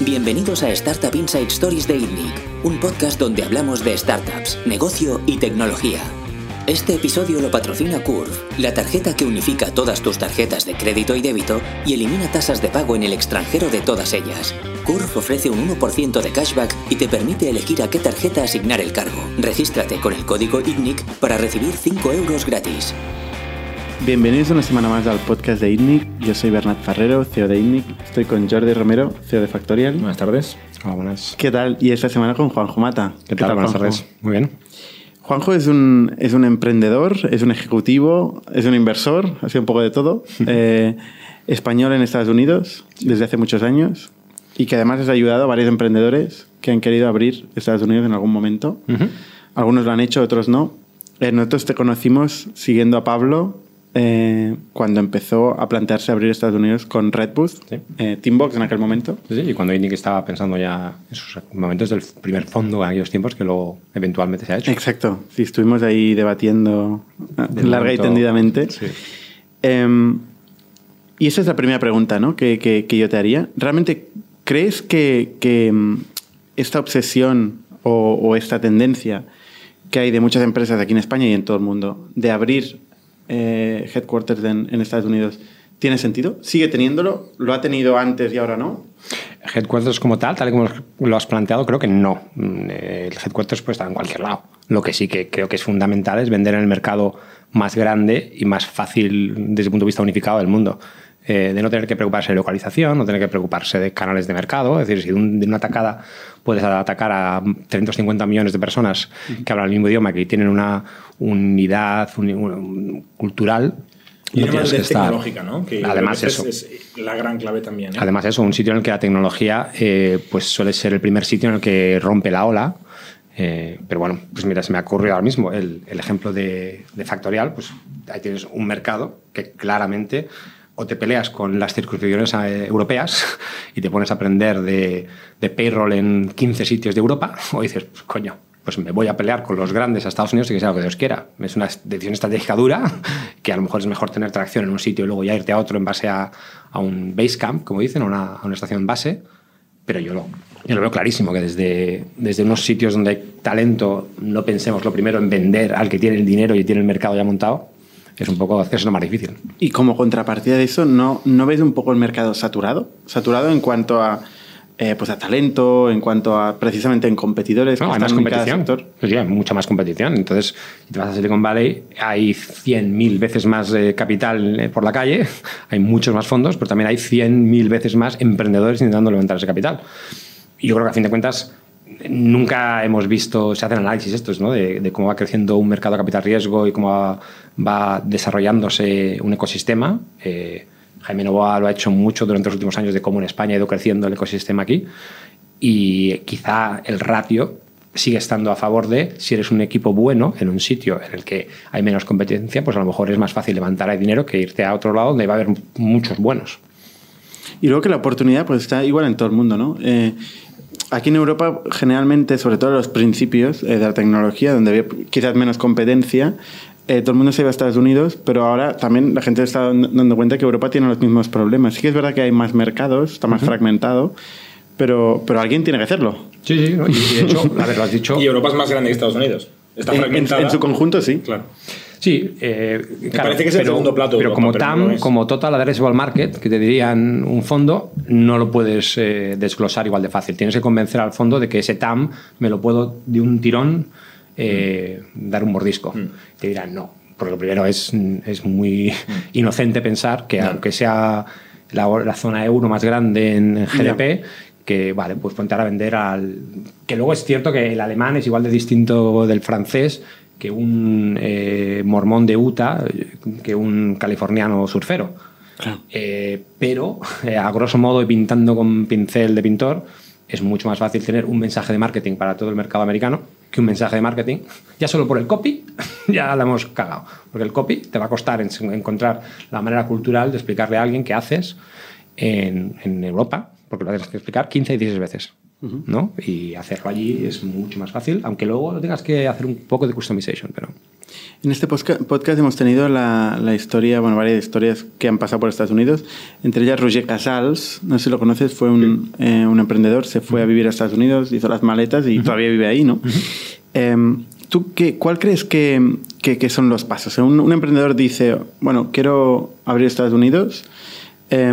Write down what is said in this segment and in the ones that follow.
Bienvenidos a Startup Inside Stories de ITNIC, un podcast donde hablamos de startups, negocio y tecnología. Este episodio lo patrocina Curve, la tarjeta que unifica todas tus tarjetas de crédito y débito y elimina tasas de pago en el extranjero de todas ellas. Curve ofrece un 1% de cashback y te permite elegir a qué tarjeta asignar el cargo. Regístrate con el código ITNIC para recibir 5 euros gratis. Bienvenidos una semana más al podcast de ITNIC. Yo soy Bernat Ferrero, CEO de ITNIC. Estoy con Jordi Romero, CEO de Factorial. Buenas tardes. Hola, buenas. ¿Qué tal? Y esta semana con Juanjo Mata. ¿Qué, tal? Buenas Juanjo? tardes. Muy bien. Juanjo es un, es un emprendedor, es un ejecutivo, es un inversor, ha sido un poco de todo. eh, español en Estados Unidos desde hace muchos años y que además has ayudado a varios emprendedores que han querido abrir Estados Unidos en algún momento. Algunos lo han hecho, otros no. Eh, nosotros te conocimos siguiendo a Pablo eh, cuando empezó a plantearse abrir Estados Unidos con Redboost, Sí. eh, Teambox en aquel momento. Sí, sí, y cuando Indic estaba pensando ya en esos momentos del primer fondo en aquellos tiempos que luego eventualmente se ha hecho. Exacto, sí, estuvimos ahí debatiendo eh, larga y tendidamente. Sí. Em, y esa es la primera pregunta ¿no? que, que- que yo te haría. ¿Realmente crees que, que, em, esta obsesión o, o esta tendencia que hay de muchas empresas aquí en España y en todo el mundo de abrir eh, headquarters en, en Estados Unidos tiene sentido? ¿Sigue teniéndolo? ¿Lo ha tenido antes y ahora no? Headquarters como tal, tal y como lo has planteado, creo que no. Mm, eh, El headquarters puede estar en cualquier lado. Lo que sí que creo que es fundamental es vender en el mercado más grande y más fácil desde el punto de vista unificado del mundo. Eh, de no tener que preocuparse de localización, no tener que preocuparse de canales de mercado. Es decir, si de, un- de una atacada puedes atacar a 350 millones de personas que hablan el mismo idioma, que tienen una unidad uni- un- cultural, Y no además estar. tecnológica, ¿no? Que Además, eso. es, es la gran clave también. ¿eh? Además, eso, un sitio en el que la tecnología eh, pues suele ser el primer sitio en el que rompe la ola. Eh, pero bueno, pues mira, se me ha ocurrido ahora mismo el, el ejemplo de, de Factorial. Pues ahí tienes un mercado que claramente o te peleas con las circunscripciones eh, europeas y te pones a aprender de, payroll en 15 sitios de Europa, o dices, pues, coño, pues me voy a pelear con los grandes a Estados Unidos y que sea lo que Dios quiera. Es una decisión estratégica dura, que a lo mejor es mejor tener tracción en un sitio y luego irte a otro en base a, a un base camp, como dicen, a una, a una estación base. Pero yo lo, yo lo veo clarísimo, que desde, desde unos sitios donde hay talento no pensemos lo primero en vender al que tiene el dinero y tiene el mercado ya montado, es un poco hacerse lo más difícil. Y como contrapartida de eso, ¿no, ¿no ves un poco el mercado saturado? Saturado en cuanto a, eh, pues a talento, en cuanto a precisamente en competidores. No, que hay más están en cada competición. sector. Pues sí, hay mucha más competición. Entonces, si te vas a Silicon Valley, hay 100.000 veces más eh, capital eh, por la calle, hay muchos más fondos, pero también hay 100.000 veces más emprendedores intentando levantar ese capital. Y yo creo que a fin de cuentas nunca hemos visto, se hacen análisis estos, ¿no? de, cómo va creciendo un mercado de capital riesgo y cómo va, desarrollándose un ecosistema. Eh, Jaime Novoa lo ha hecho mucho durante los últimos años de cómo en España ha ido creciendo el ecosistema aquí y quizá el ratio sigue estando a favor de si eres un equipo bueno en un sitio en el que hay menos competencia, pues a lo mejor es más fácil levantar dinero que irte a otro lado donde va a haber muchos buenos. Y luego que la oportunidad pues está igual en todo el mundo, ¿no? Eh, aquí en Europa, generalmente, sobre todo en los principios eh, de la tecnología, donde había quizás menos competencia, eh, todo el mundo se iba a Estados Unidos, pero ahora también la gente está dando cuenta que Europa tiene los mismos problemas. Sí que es verdad que hay más mercados, está más fragmentado, pero, pero alguien tiene que hacerlo. Sí, sí, ¿no? y de hecho, a ver, lo has dicho. Y Europa es más grande que Estados Unidos. Está En- en, fragmentada. en su conjunto, sí. Claro. Sí, eh, claro, parece que es el pero, segundo plato Pero Europa, como pero TAM, como Total Addressable Market, que te dirían un fondo, no lo puedes eh, desglosar igual de fácil. Tienes que convencer al fondo de que ese TAM me lo puedo de un tirón eh, dar un mordisco. Te dirán no. Porque lo primero es, es muy inocente pensar que aunque sea la, la zona euro más grande en, GDP, que vale, pues ponte ahora a vender al. Que luego es cierto que el alemán es igual de distinto del francés que un eh, mormón de Utah, que un californiano surfero. Eh, pero, eh, a grosso modo, y pintando con pincel de pintor, es mucho más fácil tener un mensaje de marketing para todo el mercado americano que un mensaje de marketing. Ya solo por el copy ya la hemos cagado. Porque el copy te va a costar en- encontrar la manera cultural de explicarle a alguien qué haces en, en Europa, porque lo tienes que explicar 15 y 16 veces. ¿No? Y hacerlo allí es mucho más fácil, aunque luego tengas que hacer un poco de customization, pero... En este podcast hemos tenido la, la, historia, bueno, varias historias que han pasado por Estados Unidos. Entre ellas, Roger Casals, no sé si lo conoces, fue un, eh, un emprendedor, se fue a vivir a Estados Unidos, hizo las maletas y todavía vive ahí, ¿no? Eh, ¿Tú qué, cuál crees que, que, que, son los pasos? Un, un, emprendedor dice, bueno, quiero abrir Estados Unidos. Eh,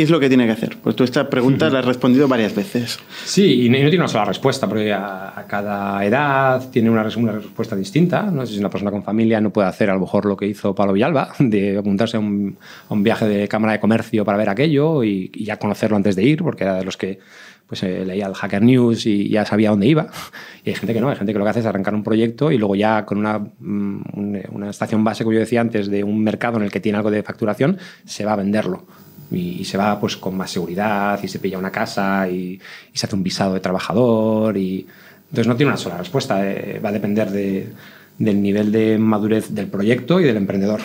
¿Qué es lo que tiene que hacer? Pues tú esta pregunta la has respondido varias veces. Sí, y no, tiene una sola respuesta, porque a, a cada edad tiene una, una, respuesta distinta. No sé si una persona con familia no puede hacer a lo mejor lo que hizo Pablo Villalba, de apuntarse a un, a un viaje de Cámara de Comercio para ver aquello y, y, ya conocerlo antes de ir, porque era de los que pues eh, leía el Hacker News y ya sabía dónde iba. Y hay gente que no, hay gente que lo que hace es arrancar un proyecto y luego ya con una, una estación base, como yo decía antes, de un mercado en el que tiene algo de facturación, se va a venderlo y, se va pues con más seguridad y se pilla una casa y, se hace un visado de trabajador y entonces no tiene una sola respuesta eh, va a depender de, del nivel de madurez del proyecto y del emprendedor.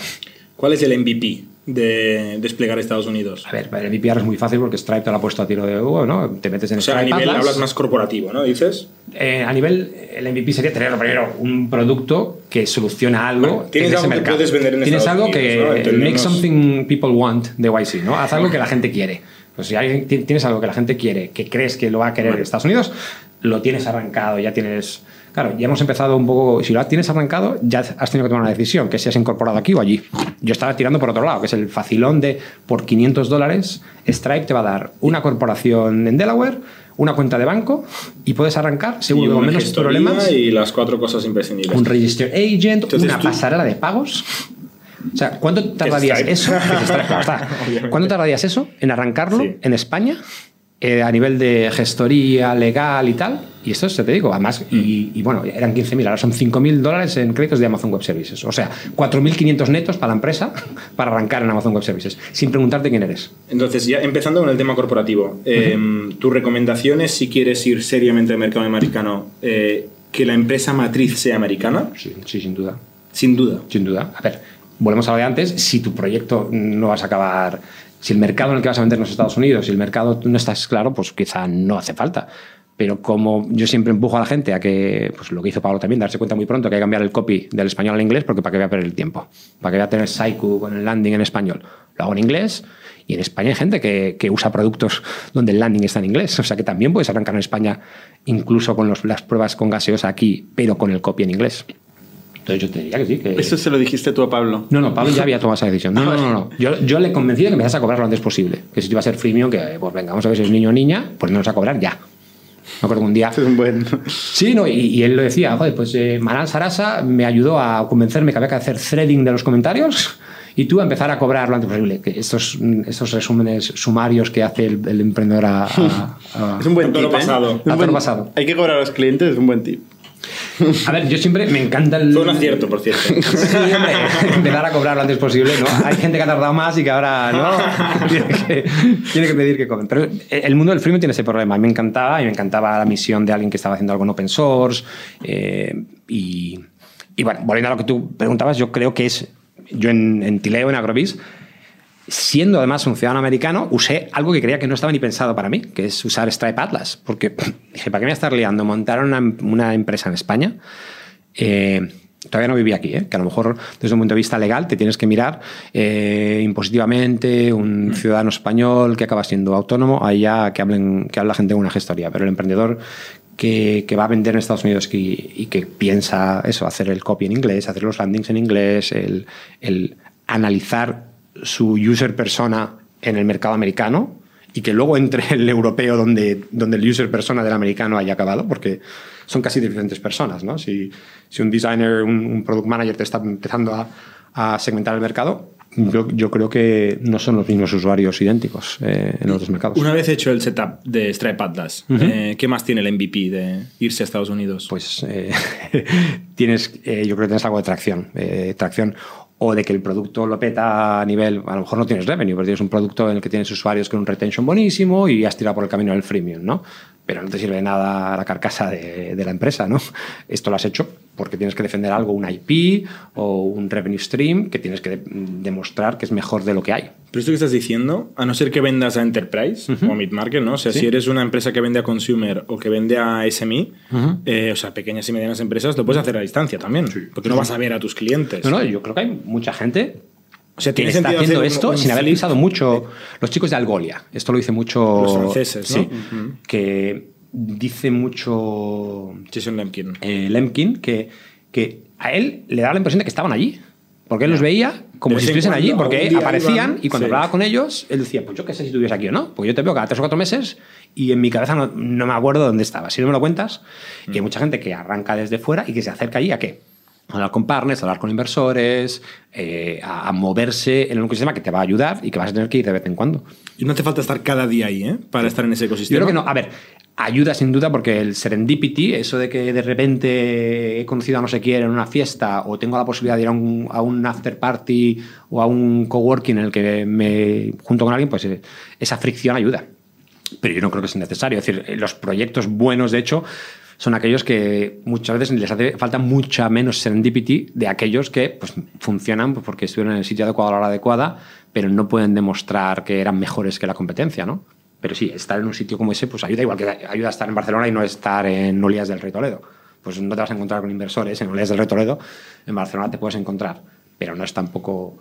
¿Cuál es el MVP de desplegar Estados Unidos? A ver, el MVP ahora es muy fácil porque Stripe te lo ha puesto a tiro de Hugo, ¿no? Te metes en o sea, Stripe a nivel Atlas. hablas más corporativo, ¿no? Dices. Eh, a nivel, el MVP sería tener primero un producto que soluciona algo Bueno, tienes en ese algo que mercado. puedes vender en Tienes Estados algo que make something people want de YC, ¿no? Haz algo que la gente quiere. Pues si hay- tienes algo que la gente quiere, que crees que lo va a querer Estados Unidos, lo tienes arrancado, ya tienes... Claro, ya hemos empezado un poco... Si lo tienes arrancado, ya has tenido que tomar una decisión, que si has incorporado aquí o allí. Yo estaba tirando por otro lado, que es el facilón de por 500 dólares, Stripe te va a dar una corporación en Delaware, una cuenta de banco y puedes arrancar, seguro con menos problemas Y las cuatro cosas imprescindibles. un register agent, Entonces una tú- pasarela de pagos. O sea, ¿cuánto tardarías eso? ¿Cuánto tardarías eso en arrancarlo Sí. en España? eh, a nivel de gestoría legal y tal. Y esto se te digo, además, y, y bueno, eran 15.000, ahora son 5.000 dólares en créditos de Amazon Web Services. O sea, 4.500 netos para la empresa para arrancar en Amazon Web Services, sin preguntarte quién eres. Entonces, ya empezando con el tema corporativo, eh, tu recomendación es si quieres ir seriamente al mercado americano, eh, que la empresa matriz sea americana, Sí, sí, sin duda. sin duda. Sin duda. A ver, volvemos a lo de antes. Si tu proyecto no vas a acabar. Si el mercado en el que vas a vender en los Estados Unidos, si el mercado no estás claro, pues quizá no hace falta. Pero como yo siempre empujo a la gente a que, pues lo que hizo Pablo también, darse cuenta muy pronto que hay que cambiar el copy del español al inglés, porque para que voy a perder el tiempo. Para que voy a tener Saiku con el landing en español. Lo hago en inglés. Y en España hay gente que, que usa productos donde el landing está en inglés. O sea que también puedes arrancar en España, incluso con los- las pruebas con gaseosa aquí, pero con el copy en inglés. Entonces yo te diría que sí. Que... Eso se lo dijiste tú a Pablo. No, no, Pablo ya había tomado esa decisión. No, no, no. no. Yo, yo le convencí de que empezase a cobrar lo antes posible. Que si te iba a ser freemium, que pues venga, vamos a ver si es niño o niña, pues no nos a cobrar ya. Me acuerdo un día. Es un buen. Sí, no, y, y él lo decía, joder, pues eh, Maran Sarasa me ayudó a convencerme que había que hacer threading de los comentarios y tú a empezar a cobrar lo antes posible. Que estos, estos resúmenes sumarios que hace el, el emprendedor a. a- a- Es un buen A toro tip. ¿eh? pasado. Es un A toro buen- pasado. Hay que cobrar a los clientes, es un buen tip. A ver, yo siempre me encanta el. Fue un acierto, por cierto. Sí, hombre, empezar a cobrar lo antes posible, ¿no? Hay gente que ha tardado más y que ahora, ¿no? Tiene que, tiene que pedir que cobren. Pero el mundo del freemium tiene ese problema. A mí me encantaba y me encantaba la misión de alguien que estaba haciendo algo en open source. eh, y, y bueno, volviendo a lo que tú preguntabas, yo creo que es, yo en, en Tileo, en Agrovis, siendo además un ciudadano americano, usé algo que creía que no estaba ni pensado para mí, que es usar Stripe Atlas. Porque dije, ¿para qué me voy a estar liando? Montar una, una empresa en España. Eh, todavía no vivía aquí, ¿eh? que a lo mejor desde un punto de vista legal te tienes que mirar eh, impositivamente un ciudadano español que acaba siendo autónomo, allá que, hablen, que habla gente de una gestoría, pero el emprendedor que, que va a vender en Estados Unidos y, y que piensa eso, hacer el copy en inglés, hacer los landings en inglés, el, el analizar su user persona en el mercado americano y que luego entre el europeo donde, donde el user persona del americano haya acabado, porque son casi diferentes personas. ¿no? Si, si un designer, un, un product manager te está empezando a, a segmentar el mercado, yo, yo, creo que no son los mismos usuarios idénticos eh, en los dos mercados. Una vez hecho el setup de Stripe Atlas, uh -huh. eh, ¿qué más tiene el MVP de irse a Estados Unidos? Pues eh, tienes, yo creo que tienes algo de tracción. tracción o de que el producto lo peta a nivel, a lo mejor no tienes revenue, pero tienes un producto en el que tienes usuarios con un retention buenísimo y has tirado por el camino del freemium, ¿no? Pero no te sirve de nada la carcasa de, de, la empresa, ¿no? Esto lo has hecho porque tienes que defender algo, un IP o un revenue stream, que tienes que de demostrar que es mejor de lo que hay. Pero esto que estás diciendo, a no ser que vendas a enterprise uh -huh. o a mid-market, ¿no? O sea, ¿Sí? si eres una empresa que vende a consumer o que vende a SME, uh -huh. eh, o sea, pequeñas y medianas empresas, lo puedes hacer a distancia también, sí. porque no vas a ver a tus clientes. No, no, yo creo que hay mucha gente o sea, ¿tiene está haciendo esto un sin haber pisado mucho. Los chicos de Algolia, esto lo dice mucho. Los franceses, ¿no? Sí. Uh -huh. Que dice mucho. Jason Lemkin. Eh, Lemkin, que, que a él le da la impresión de que estaban allí. Porque él los veía como si estuviesen allí, porque aparecían iban, y cuando sí. hablaba con ellos, él decía, pues yo qué sé si estuviese aquí o no, porque yo te veo cada tres o cuatro meses y en mi cabeza no, no me acuerdo dónde estaba. Si no me lo cuentas, mm. que hay mucha gente que arranca desde fuera y que se acerca allí a qué? Hablar con partners, hablar con inversores, eh, a, a, moverse en un ecosistema que te va a ayudar y que vas a tener que ir de vez en cuando. Y no hace falta estar cada día ahí, ¿eh? Para estar en ese ecosistema. Yo creo que no. A ver, ayuda sin duda porque el serendipity, eso de que de repente he conocido a no sé quién en una fiesta o tengo la posibilidad de ir a un, a un after party o a un coworking en el que me junto con alguien, pues eh, esa fricción ayuda. Pero yo no creo que sea necesario. Es decir, los proyectos buenos, de hecho, son aquellos que muchas veces les hace falta mucha menos serendipity de aquellos que pues, funcionan pues, porque estuvieron en el sitio adecuado a la hora adecuada, pero no pueden demostrar que eran mejores que la competencia, ¿no? Pero sí, estar en un sitio como ese pues ayuda, igual que ayuda a estar en Barcelona y no estar en Olías del Rey Toledo. Pues no te vas a encontrar con inversores en Olías del Rey Toledo, en Barcelona te puedes encontrar, pero no es tampoco...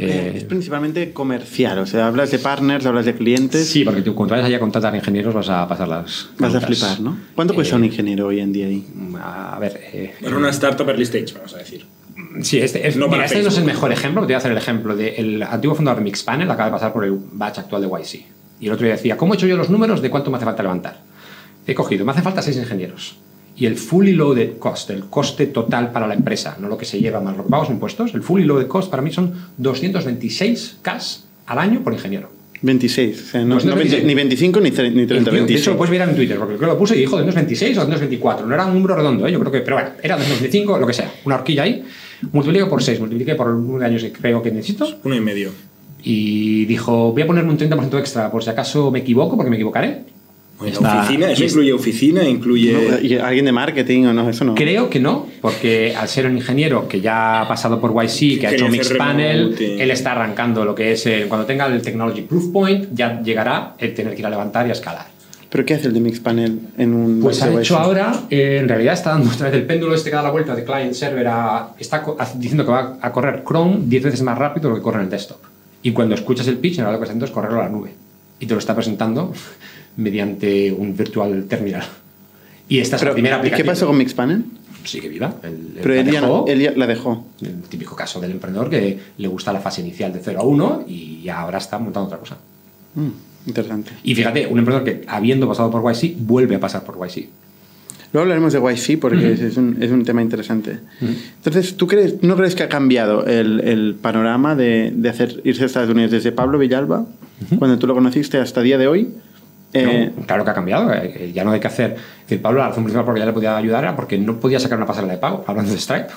Eh, es principalmente comercial, o sea, hablas de partners, hablas de clientes. Sí, porque tú cuando vayas allá a contratar ingenieros vas a pasar las. Vas a flipar, ¿no? ¿Cuánto cuesta eh, un ingeniero hoy en día ahí? A ver. Eh, bueno, una startup early stage, vamos a decir. Sí, este, es, no, mira, este no es el mejor ejemplo, te voy a hacer el ejemplo del antiguo fundador de Mixpanel, acaba de pasar por el batch actual de YC. Y el otro día decía, ¿cómo he hecho yo los números de cuánto me hace falta levantar? He cogido, me hace falta seis ingenieros. Y el fully loaded cost, el coste total para la empresa, no lo que se lleva más los pagos impuestos, el fully loaded cost para mí son 226 cash al año por ingeniero. 26, o sea, no, 226. No, ni 25 ni 30, ni 30 tío, De hecho, lo puedes ver en Twitter, porque creo que lo puse y dijo 226 o 224, no era un número redondo, ¿eh? yo creo que, pero bueno, era 225, lo que sea, una horquilla ahí, multiplico por 6, multipliqué por el número de años que creo que necesito. Uno y medio. Y dijo, voy a ponerme un 30% extra por si acaso me equivoco, porque me equivocaré. Bueno, Está, oficina, eso incluye oficina, incluye. No, ¿Y alguien de marketing o no? Eso no. Creo que no, porque al ser un ingeniero que ya ha pasado por YC, que ha hecho Mixpanel, él está arrancando lo que es. El, cuando tenga el Technology Proof Point, ya llegará el tener que ir a levantar y a escalar. ¿Pero qué hace el de Mixpanel en un.? Pues ha hecho ahora, eh, en realidad está dando otra vez el péndulo este que da la vuelta de client server a. Está diciendo que va a correr Chrome 10 veces más rápido de lo que corre en el desktop. Y cuando escuchas el pitch, en realidad lo que está haciendo es correrlo a la nube. Y te lo está presentando mediante un virtual terminal. Y esta es Pero, la primera aplicación. ¿Qué pasó con Mixpanel? Sigue viva. El, el Pero él ya, dejó, él ya, la dejó. El típico caso del emprendedor que le gusta la fase inicial de 0 a 1 y ahora está montando otra cosa. Mm, interesante. Y fíjate, un emprendedor que habiendo pasado por YC vuelve a pasar por YC. Luego hablaremos de YC porque uh -huh. es, un, es, un, tema interesante. Uh -huh. Entonces, ¿tú crees, no crees que ha cambiado el, el panorama de, de, hacer irse a Estados Unidos desde Pablo Villalba, uh -huh. cuando tú lo conociste, hasta el día de hoy? Eh, no, claro que ha cambiado. Eh, ya no hay que hacer. decir, Pablo, la razón principal por la que ya le podía ayudar era porque no podía sacar una pasarela de pago, hablando de Stripe.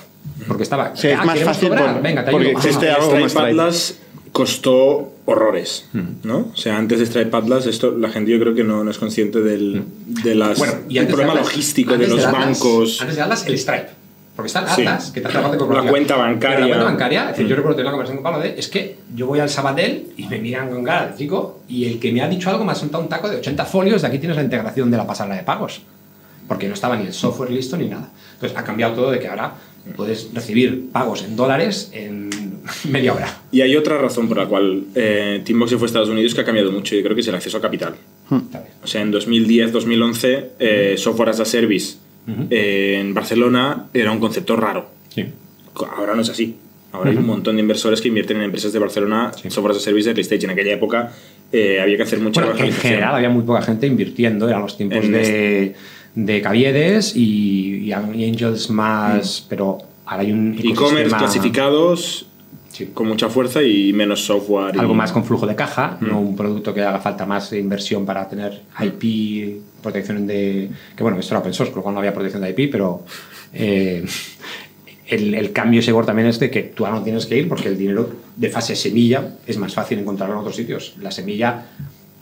Porque estaba. Sí, es ah, más fácil. Cobrar? Por, Venga, te porque ayudo. existe algo Stripe como Stripe. Atlas costó horrores, ¿no? O sea, antes de Stripe Atlas, esto la gente yo creo que no, no es consciente del, de las, bueno, y del problema de Atlas, logístico de los de Atlas, bancos. Antes de Atlas, el Stripe. Porque está Atlas, Sí. que te hace parte La cuenta bancaria. Pero la cuenta bancaria, es decir, Mm. yo recuerdo tener una conversación con Pablo de, es que yo voy al Sabadell y me miran con cara chico y el que me ha dicho algo me ha soltado un taco de 80 folios de aquí tienes la integración de la pasarela de pagos. Porque no estaba ni el software listo ni nada. Entonces ha cambiado todo de que ahora puedes recibir pagos en dólares en media hora. Y hay otra razón por la cual eh, Teambox se fue a Estados Unidos que ha cambiado mucho, yo creo que es el acceso a capital. O sea, en 2010, 2011, eh, software as a service Eh, en Barcelona era un concepto raro. Sí. Ahora no es así. Ahora hay un montón de inversores que invierten en empresas de Barcelona, Sí. software as a service de stage. En aquella época eh, había que hacer mucha Bueno, en general había muy poca gente invirtiendo, eran los tiempos En de, de Caviedes y, y Angels más, pero ahora hay un E-commerce clasificados Sí. con mucha fuerza y menos software. y- algo más con flujo de caja, Mm. no un producto que haga falta más inversión para tener IP, protección de... Que bueno, esto era open source, con lo cual no había protección de IP, pero eh, el, el cambio Word también es de que tú ahora no tienes que ir porque el dinero de fase semilla es más fácil encontrarlo en otros sitios. La semilla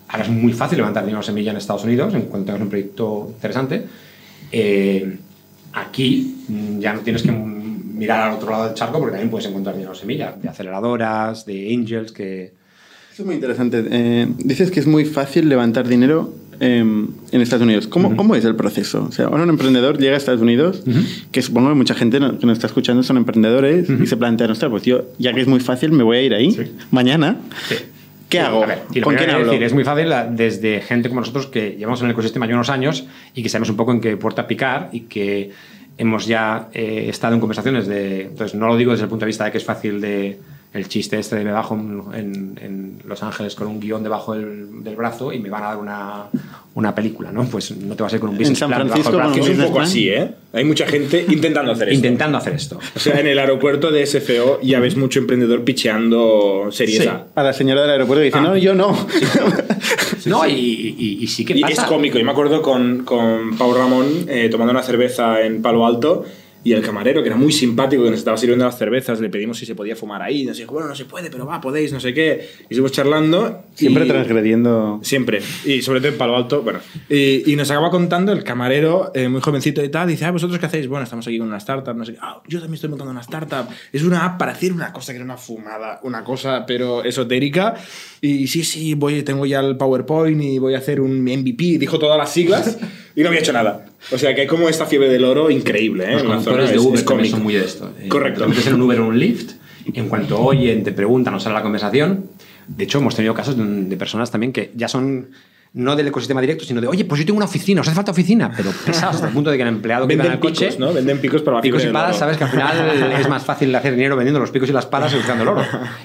ahora es muy fácil levantar dinero semilla en Estados Unidos en cuanto tengas un proyecto interesante. Eh, aquí ya no tienes que mirar al otro lado del charco porque también puedes encontrar dinero semilla de aceleradoras, de angels, que... Eso es muy interesante. Eh, dices que es muy fácil levantar dinero em, en Estados Unidos. ¿Cómo, ¿Cómo, es el proceso? O sea, ahora un emprendedor llega a Estados Unidos, que supongo que mucha gente que nos está escuchando son emprendedores y se plantean, ostras, pues yo, ya que es muy fácil, me voy a ir ahí mañana. Sí. ¿Qué hago? ¿Con quién hablo? Decir, es muy fácil desde gente como nosotros que llevamos en el ecosistema ya unos años y que sabemos un poco en qué puerta picar y que hemos ya eh, estado en conversaciones de... Entonces, no lo digo desde el punto de vista de que es fácil de el chiste este de me bajo en, en Los Ángeles con un guion debajo del, del, brazo y me van a dar una, una película, ¿no? Pues no te vas a ir con un business en San plan Francisco, debajo del brazo. Es un poco así, ¿eh? Hay mucha gente intentando hacer esto. Intentando hacer esto. O sea, en el aeropuerto de SFO ya ves mucho emprendedor picheando series Sí. A. A la señora del aeropuerto que dice, Ah. no, yo no. no, y, y- y sí que Y pasa. es cómico. Yo me acuerdo con, con Pau Ramón eh, tomando una cerveza en Palo Alto y el camarero, que era muy simpático, que nos estaba sirviendo las cervezas, le pedimos si se podía fumar ahí. Y nos dijo, bueno, no se puede, pero va, podéis, no sé qué. Y seguimos charlando. Siempre y- transgrediendo. Siempre. Y sobre todo en Palo Alto, bueno. Y, y nos acaba contando el camarero, eh, muy jovencito y tal, dice, ah, ¿vosotros qué hacéis? Bueno, estamos aquí con una startup, no sé qué. Ah, yo también estoy montando una startup. Es una app para hacer una cosa que era una fumada, una cosa, pero esotérica. Y sí, sí, voy, tengo ya el PowerPoint y voy a hacer un MVP. Dijo todas las siglas y no había hecho nada. O sea, que hay como esta fiebre del oro increíble, ¿eh? Los conductores de Uber es también son muy de esto. Eh, Correcto. Te metes en un Uber o un Lyft, en cuanto oyen, te preguntan o sale la conversación. De hecho, hemos tenido casos de, de personas también que ya son no del ecosistema directo, sino de, oye, pues yo tengo una oficina, os hace falta oficina, pero pesados hasta el punto de que el empleado que en Venden el coche. picos, ¿no? Venden picos para Picos y palas, sabes que al final es más fácil hacer dinero vendiendo los picos y las palas que buscando el oro.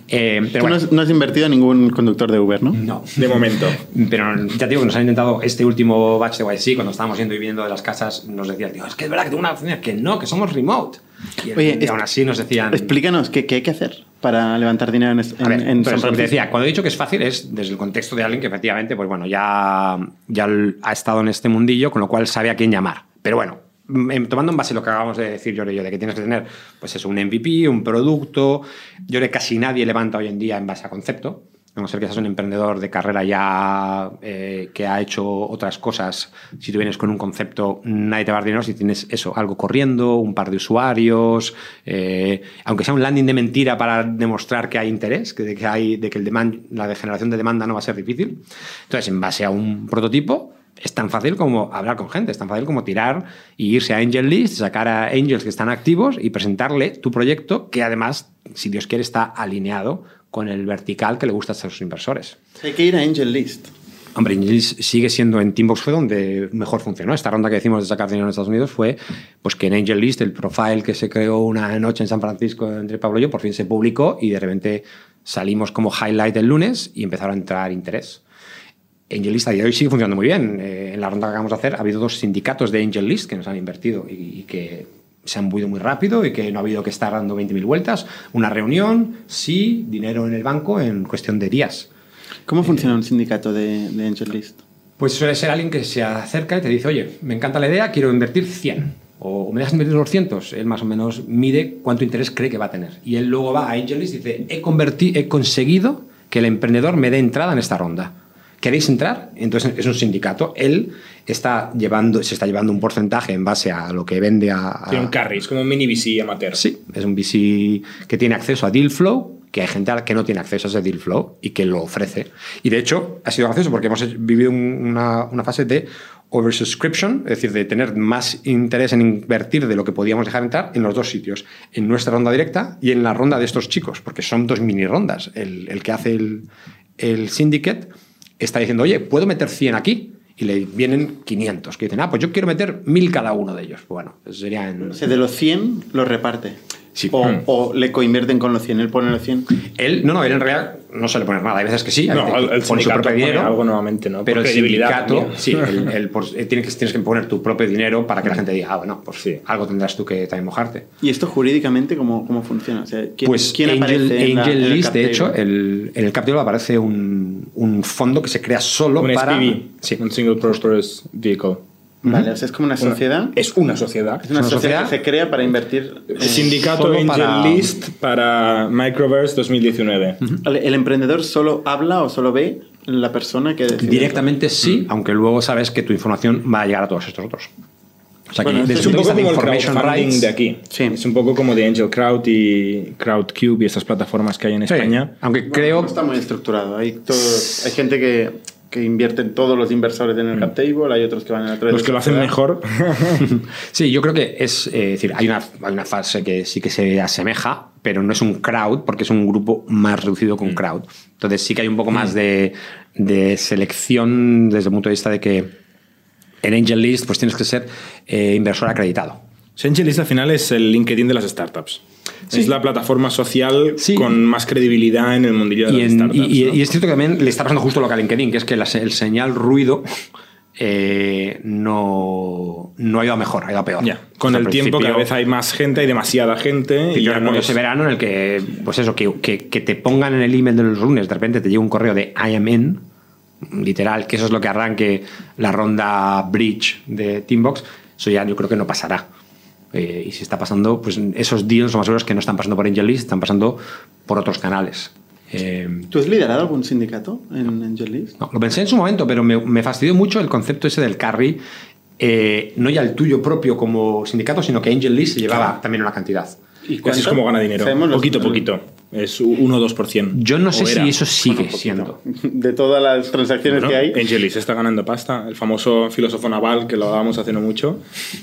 Eh, pero Tú no bueno, has, no has invertido en ningún conductor de Uber, ¿no? no. De momento. Pero ya te digo que nos han intentado este último batch de YC, cuando estábamos yendo y viniendo de las casas, nos decían, tío, es que es verdad que tengo una oficina, que no, que somos remote. Y, Oye, y aún así nos decían... Explícanos qué, qué hay que hacer para levantar dinero en, A ver, en- en San te decía, cuando he dicho que es fácil es desde el contexto de alguien que efectivamente, pues bueno, ya, ya ha estado en este mundillo, con lo cual sabe a quién llamar. Pero bueno, em, tomando en base lo que acabamos de decir yo y yo, de que tienes que tener, pues es un MVP, un producto. Yo creo que casi nadie levanta hoy en día en base a concepto. A no ser que seas un emprendedor de carrera ya eh, que ha hecho otras cosas. Si tú vienes con un concepto, nadie te va a dar dinero. Si tienes eso, algo corriendo, un par de usuarios, eh, aunque sea un landing de mentira para demostrar que hay interés, que, de que, hay, de que el demand, la degeneración de demanda no va a ser difícil. Entonces, en base a un prototipo, es tan fácil como hablar con gente, es tan fácil como tirar y irse a Angel List, sacar a angels que están activos y presentarle tu proyecto, que además, si Dios quiere, está alineado con el vertical que le gusta a sus inversores. Hay que ir a Angel List. Hombre, Angel List sigue siendo en Teambox fue donde mejor funcionó. Esta ronda que decimos de sacar dinero en Estados Unidos fue pues que en Angel List el profile que se creó una noche en San Francisco entre Pablo y yo por fin se publicó y de repente salimos como highlight el lunes y empezaron a entrar interés. Angel List a día de hoy sigue funcionando muy bien. Eh, en la ronda que acabamos de hacer ha habido dos sindicatos de Angel List que nos han invertido y, y que se han buido muy rápido y que no ha habido que estar dando 20.000 vueltas. Una reunión, sí, dinero en el banco en cuestión de días. ¿Cómo funciona un sindicato de, de Angel List? Pues suele ser alguien que se acerca y te dice, oye, me encanta la idea, quiero invertir 100. O me dejas invertir 200. Él más o menos mide cuánto interés cree que va a tener. Y él luego va a Angelist y dice, he, he conseguido que el emprendedor me dé entrada en esta ronda. ¿Queréis entrar? Entonces es un sindicato. Él está llevando, se está llevando un porcentaje en base a lo que vende a... a- Tiene un carry, es como un mini VC amateur. Sí, es un VC que tiene acceso a deal flow, que hay gente que no tiene acceso a ese deal flow y que lo ofrece. Y de hecho ha sido gracioso porque hemos vivido un- una, una fase de oversubscription, es decir, de tener más interés en invertir de lo que podíamos dejar entrar en los dos sitios, en nuestra ronda directa y en la ronda de estos chicos, porque son dos mini rondas. El, el que hace el, el syndicate está diciendo, oye, ¿puedo meter 100 aquí? Y le vienen 500, que dicen, ah, pues yo quiero meter 1000 cada uno de ellos. Bueno, eso sería en... O sea, de los 100 los reparte. Sí. O, Mm. o le coinvierten con los 100, él pone los 100. Él, no, no, él en realidad no suele poner nada. Hay veces que sí, No, veces que el- pone su sindicato propio pone dinero. algo nuevamente, ¿no? Pero el credibilidad sindicato, sí, el- el- por- eh, tiene que, tienes que poner tu propio dinero para que la gente diga, ah, bueno, pues Sí. algo tendrás tú que también mojarte. ¿Y esto jurídicamente cómo, cómo funciona? O sea, ¿quién, pues quién Angel, aparece en la- Angel en el List, de hecho, el- en el cap table aparece un, un fondo que se crea solo Un para... SPV, Sí. un Single Purpose Vehicle. Vale, o sea, es como una sociedad. Es una sociedad. Es una, una sociedad, sociedad que se crea para invertir. en- Sindicato solo Angel para- List para Microverse 2019. ¿El, el emprendedor solo habla o solo ve la persona que decide? Directamente sí, aunque luego sabes que tu información va a llegar a todos estos otros. O sea Bueno, que es desde Es el un poco como el information crowdfunding rights. de aquí. Sí. Es un poco como de Angel Crowd y Crowdcube y estas plataformas que hay en Sí, España. Aunque Bueno, creo. No está muy estructurado. Hay, todo- hay gente que, que invierten todos los inversores en el cap table, hay otros que van a través Los que lo hacen mejor. Sí, yo creo que es. eh, decir, hay una, hay una fase que sí que se asemeja, pero no es un crowd, porque es un grupo más reducido que un crowd. Entonces sí que hay un poco más de, de selección desde el punto de vista de que en Angel List pues tienes que ser eh, inversor acreditado. Angel List al final es el LinkedIn de las startups. Sí. Es la plataforma social Sí. con más credibilidad en el mundillo de Y, las en- startups. y- ¿no? y es cierto que también le está pasando justo lo que a LinkedIn, que es que la el señal ruido eh, no, no ha ido a mejor, ha ido a peor. Con O sea, el tiempo cada vez hay más gente, hay demasiada gente. Y Y yo ya no es- ese verano en el que, pues eso, que, que- que te pongan en el email de los lunes, de repente te llega un correo de I am in, literal, que eso es lo que arranque la ronda bridge de Teambox, eso ya yo creo que no pasará. Eh, y si está pasando, pues esos deals lo más seguro es que no están pasando por AngelList, están pasando por otros canales. Eh, ¿Tú has liderado algún sindicato en Angel List? no, lo pensé en su momento, pero me, me fastidió mucho el concepto ese del carry, eh, no ya el tuyo propio como sindicato, sino que Angel List se llevaba también una cantidad. ¿Y Así cuánto? es como gana dinero. Poquito, poquito. Es 1 o 2%. Yo no sé si eso sigue siendo. De todas las transacciones Bueno, que hay. Angelis está ganando pasta. El famoso filósofo naval, que lo hablábamos hace no mucho.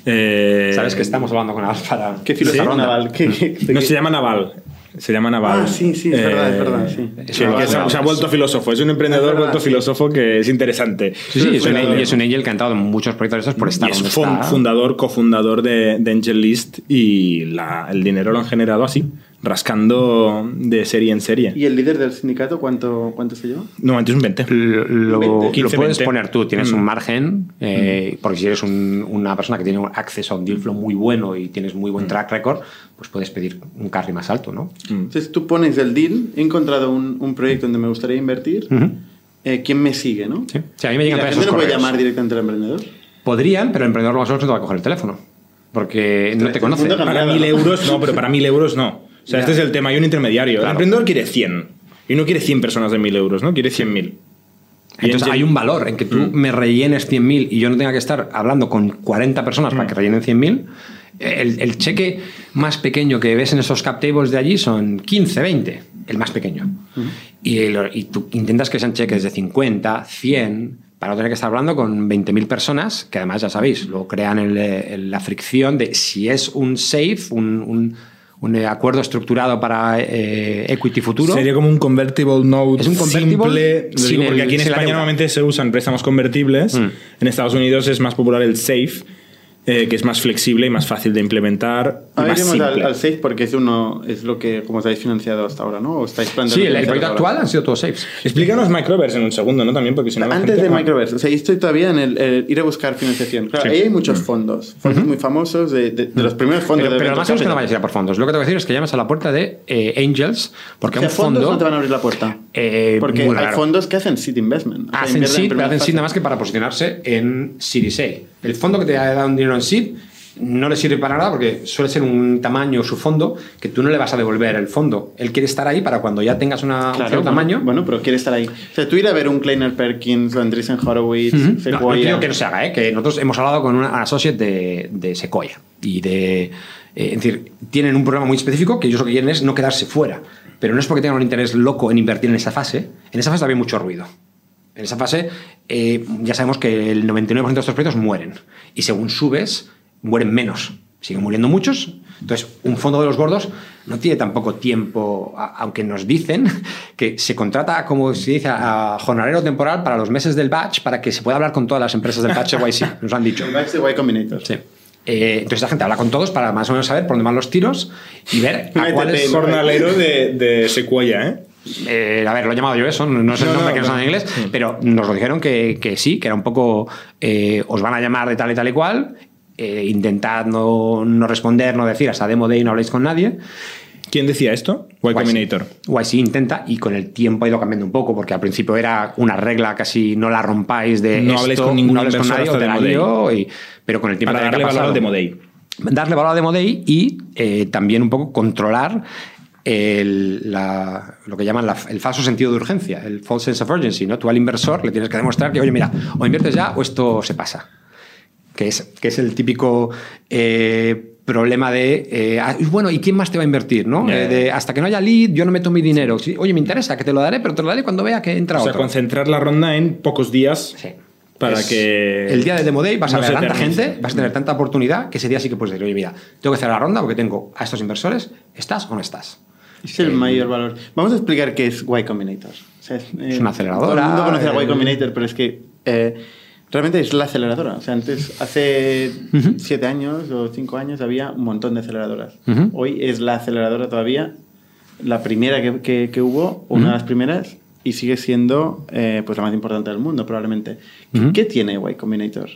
Eh, Sabes que estamos hablando con Alf para ¿Qué filósofo naval? ¿Qué- qué- No se llama naval. Se llama naval. Ah, sí, sí, es verdad, es verdad, sí. lo que se, Naval. se ha vuelto filósofo. Es un emprendedor Es verdad, vuelto sí. filósofo que es interesante. Sí, sí, es un, angel, es un angel que ha entrado en muchos proyectos de estos por estar Y es donde fun- está. fundador, cofundador de, de Angel List y la- el dinero lo han generado así, rascando de serie en serie. ¿Y el líder del sindicato cuánto, cuánto se lleva? No, antes un 20. Lo, lo- 20, lo 15, puedes 20. poner tú, tienes Mm. un margen, eh, porque si eres un- una persona que tiene un acceso a un deal flow muy bueno y tienes muy Mm. buen track record, pues puedes pedir un carry más alto, ¿no? Entonces tú pones el deal, he encontrado un, un proyecto donde me gustaría invertir, eh, ¿quién me sigue, no? Sí. Sí, a mí me ¿Y llegan la todos gente no puede correos. llamar directamente al emprendedor? Podrían, pero el emprendedor lo más seguro es que no te va a coger el teléfono, porque no te conoce. Para mil euros, no, pero para mil euros no. O sea, este es el tema. Hay un intermediario. El Claro. emprendedor quiere 100. Y no quiere 100 personas de mil euros, ¿no? Quiere 100 mil. Entonces hay un valor en que tú me rellenes 100.000 y yo no tenga que estar hablando con 40 personas para que rellenen 100.000. El, el cheque más pequeño que ves en esos cap tables de allí son 15, 20, el más pequeño. y, lo- y tú intentas que sean cheques de 50, 100, para no tener que estar hablando con 20.000 personas, que además ya sabéis, luego crean el- el- la fricción de si es un safe, un, un- un acuerdo estructurado para eh, equity futuro. Sería como un convertible note Es un convertible simple. lo digo porque el- aquí en España normalmente se usan préstamos convertibles. Mm. En Estados Unidos es más popular el safe, eh, que es más flexible y más fácil de implementar. y Ahora más iremos al, al SAFE porque es uno es lo que como estáis financiado hasta ahora, ¿no? ¿O estáis planteando Sí, el, el proyecto actual han sido todos safes. Explícanos Microverse en un segundo, ¿no? También, porque si no. Antes gente- de. Microverse, o sea, yo estoy todavía en el, el ir a buscar financiación. Claro, Sí. ahí hay muchos fondos, fondos muy famosos, de, de- de los primeros fondos Pero, de pero lo venture más seguro es que no vayas a ir a por fondos. Lo que te voy a decir es que llames a la puerta de eh, Angels, porque O sea, un fondos fondo. no te van a abrir la puerta. Eh, porque hay raro. fondos que hacen seed investment. o sea, Hacen seed, pero hacen seed nada más que para posicionarse en Series A. El fondo que te ha dado un dinero en seed no le sirve para nada porque suele ser un tamaño su fondo que tú no le vas a devolver el fondo. Él quiere estar ahí para cuando ya tengas una, un cierto bueno, tamaño. Bueno, pero quiere estar ahí. O sea, tú ir a ver un Kleiner Perkins o Andreessen Horowitz, Ujú. No, no Sequoia. digo que no se haga, ¿eh? que nosotros hemos hablado con una associate de, de Sequoia y de. eh, es decir, tienen un programa muy específico que ellos lo que quieren es no quedarse fuera. Pero no es porque tengan un interés loco en invertir en esa fase. En esa fase había mucho ruido. En esa fase eh, ya sabemos que el 99% de estos proyectos mueren. Y según subes, mueren menos. Siguen muriendo muchos. Entonces, un fondo de los gordos no tiene tampoco tiempo, a- aunque nos dicen que se contrata, como se dice, a jornalero temporal para los meses del batch para que se pueda hablar con todas las empresas del batch de YC. Nos han dicho. El Bax de Y Combinator. Sí. Eh, entonces la gente habla con todos para más o menos saber por dónde van los tiros y ver a cuáles ¿no? Jornalero de, de Sequoia, ¿eh? Eh, a ver, lo he llamado yo eso, no, sé el No, nombre no, que nos no. en inglés, pero nos lo dijeron que, que sí, que era un poco, eh, os van a llamar de tal y tal y cual, eh, intentad no, no responder, no decir, hasta Demo Day no habléis con nadie. ¿Quién decía esto? Y Combinator. YC intenta y con el tiempo ha ido cambiando un poco porque al principio era una regla casi no la rompáis de No esto, habléis con ningún no con nadie o te la lío, y- pero con el tiempo Para darle valor al Demo Day. darle valor a Demo Day y eh, también un poco controlar el, la- lo que llaman la- el falso sentido de urgencia, el false sense of urgency. ¿no? Tú al inversor le tienes que demostrar que, oye, mira, o inviertes ya o esto se pasa. Que es, que es el típico eh, problema de, eh, ah, bueno, ¿y quién más te va a invertir? ¿no? Eh, de, hasta que no haya lead, yo no meto mi dinero. Oye, me interesa, que te lo daré, pero te lo daré cuando vea que entra O sea, otro. concentrar la ronda en pocos días Sí. para Es- que. El día de Demo Day vas a ver a tanta gente, vas a tener tanta oportunidad que ese día sí que puedes decir, oye, mira, tengo que hacer la ronda porque tengo a estos inversores, ¿estás o no estás? Es el mayor valor. Vamos a explicar qué es Y Combinator. O sea, Es una aceleradora, Todo el mundo conoce a eh, Y Combinator, pero es que eh, realmente es la aceleradora. O sea, antes, hace siete años o cinco años había un montón de aceleradoras. Hoy es la aceleradora todavía, la primera que, que- que hubo, una de las primeras, y sigue siendo eh, pues la más importante del mundo, probablemente. ¿Qué-. ¿Qué tiene Y Combinator?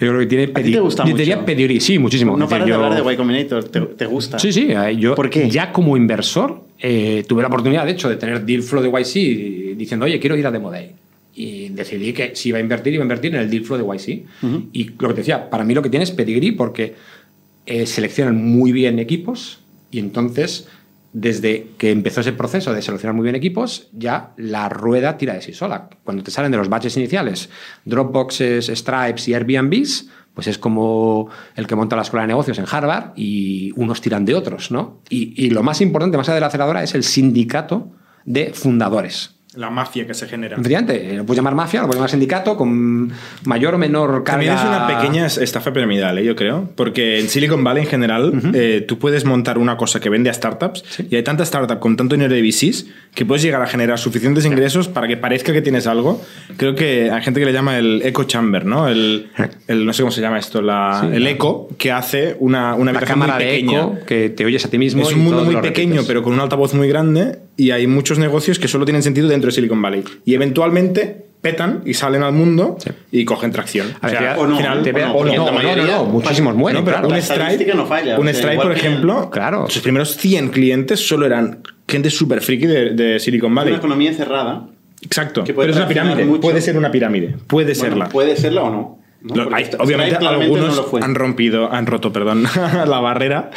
Yo creo que tiene ¿A ti te gusta yo diría mucho? pedigrí, sí, muchísimo. No paras de yo- hablar de Y Combinator, ¿te, te gusta? Sí, sí, eh, yo ¿Por qué? ya como inversor eh, tuve la oportunidad, de hecho, de tener deal flow de YC diciendo, oye, quiero ir a Demo Day. Y decidí que si iba a invertir, iba a invertir en el deal flow de YC. Ujú. Y lo que te decía, para mí lo que tiene es pedigrí porque eh, seleccionan muy bien equipos y entonces, desde que empezó ese proceso de seleccionar muy bien equipos, ya la rueda tira de sí sola. Cuando te salen de los batches iniciales, Dropboxes, Stripes y Airbnbs, pues es como el que monta la escuela de negocios en Harvard y unos tiran de otros, ¿no? Y, y lo más importante, más allá de la aceleradora, es el sindicato de fundadores. La mafia que se genera. Efectivamente, eh, lo puedes llamar mafia, lo puedes llamar sindicato, con mayor o menor carga. También es una pequeña estafa piramidal, ¿eh? yo creo, porque en Silicon Valley en general eh, tú puedes montar una cosa que vende a startups y hay tanta startup con tanto dinero de VCs que puedes llegar a generar suficientes ingresos para que parezca que tienes algo. Creo que hay gente que le llama el echo chamber, ¿no? El, el- no sé cómo se llama esto, la, Sí, el eco que hace una, una La cámara muy de pequeña. eco que te oyes a ti mismo. Es un mundo muy pequeño, repites. pero con un altavoz muy grande y hay muchos negocios que solo tienen sentido dentro de Silicon Valley. Y eventualmente petan y salen al mundo Sí. y cogen tracción. A ver, sea, o no, al final- te o no, o muchísimos mueren. No, pero claro. un La estadística Stripe, no falla, un o Stripe, por que- ejemplo, Claro. sus primeros 100 clientes solo eran gente súper friki de, de Silicon Valley. Una economía cerrada. Exacto. Pero es una pirámide. mucho. Puede ser una pirámide. Puede Bueno, serla. Puede serla o no. ¿No? Lo- Porque hay- Stripe obviamente algunos no lo fue. han rompido, han roto, perdón, la barrera.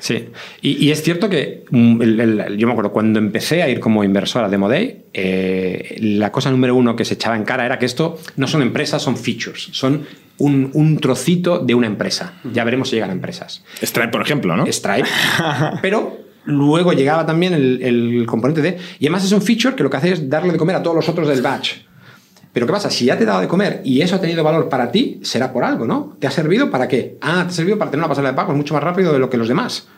Sí, y, y es cierto que mm, el- el- yo me acuerdo cuando empecé a ir como inversor a Demo Day, eh, la cosa número uno que se echaba en cara era que esto no son empresas, son features, son un, un trocito de una empresa. Ya veremos si llegan a empresas. Stripe, por ejemplo, ¿no? Stripe, pero luego llegaba también el, el componente de... Y además es un feature que lo que hace es darle de comer a todos los otros del batch. Pero ¿qué pasa? Si ya te he dado de comer y eso ha tenido valor para ti, será por algo, ¿no? ¿Te ha servido para qué? Ah, te ha servido para tener una pasarela de pagos mucho más rápido de lo que los demás.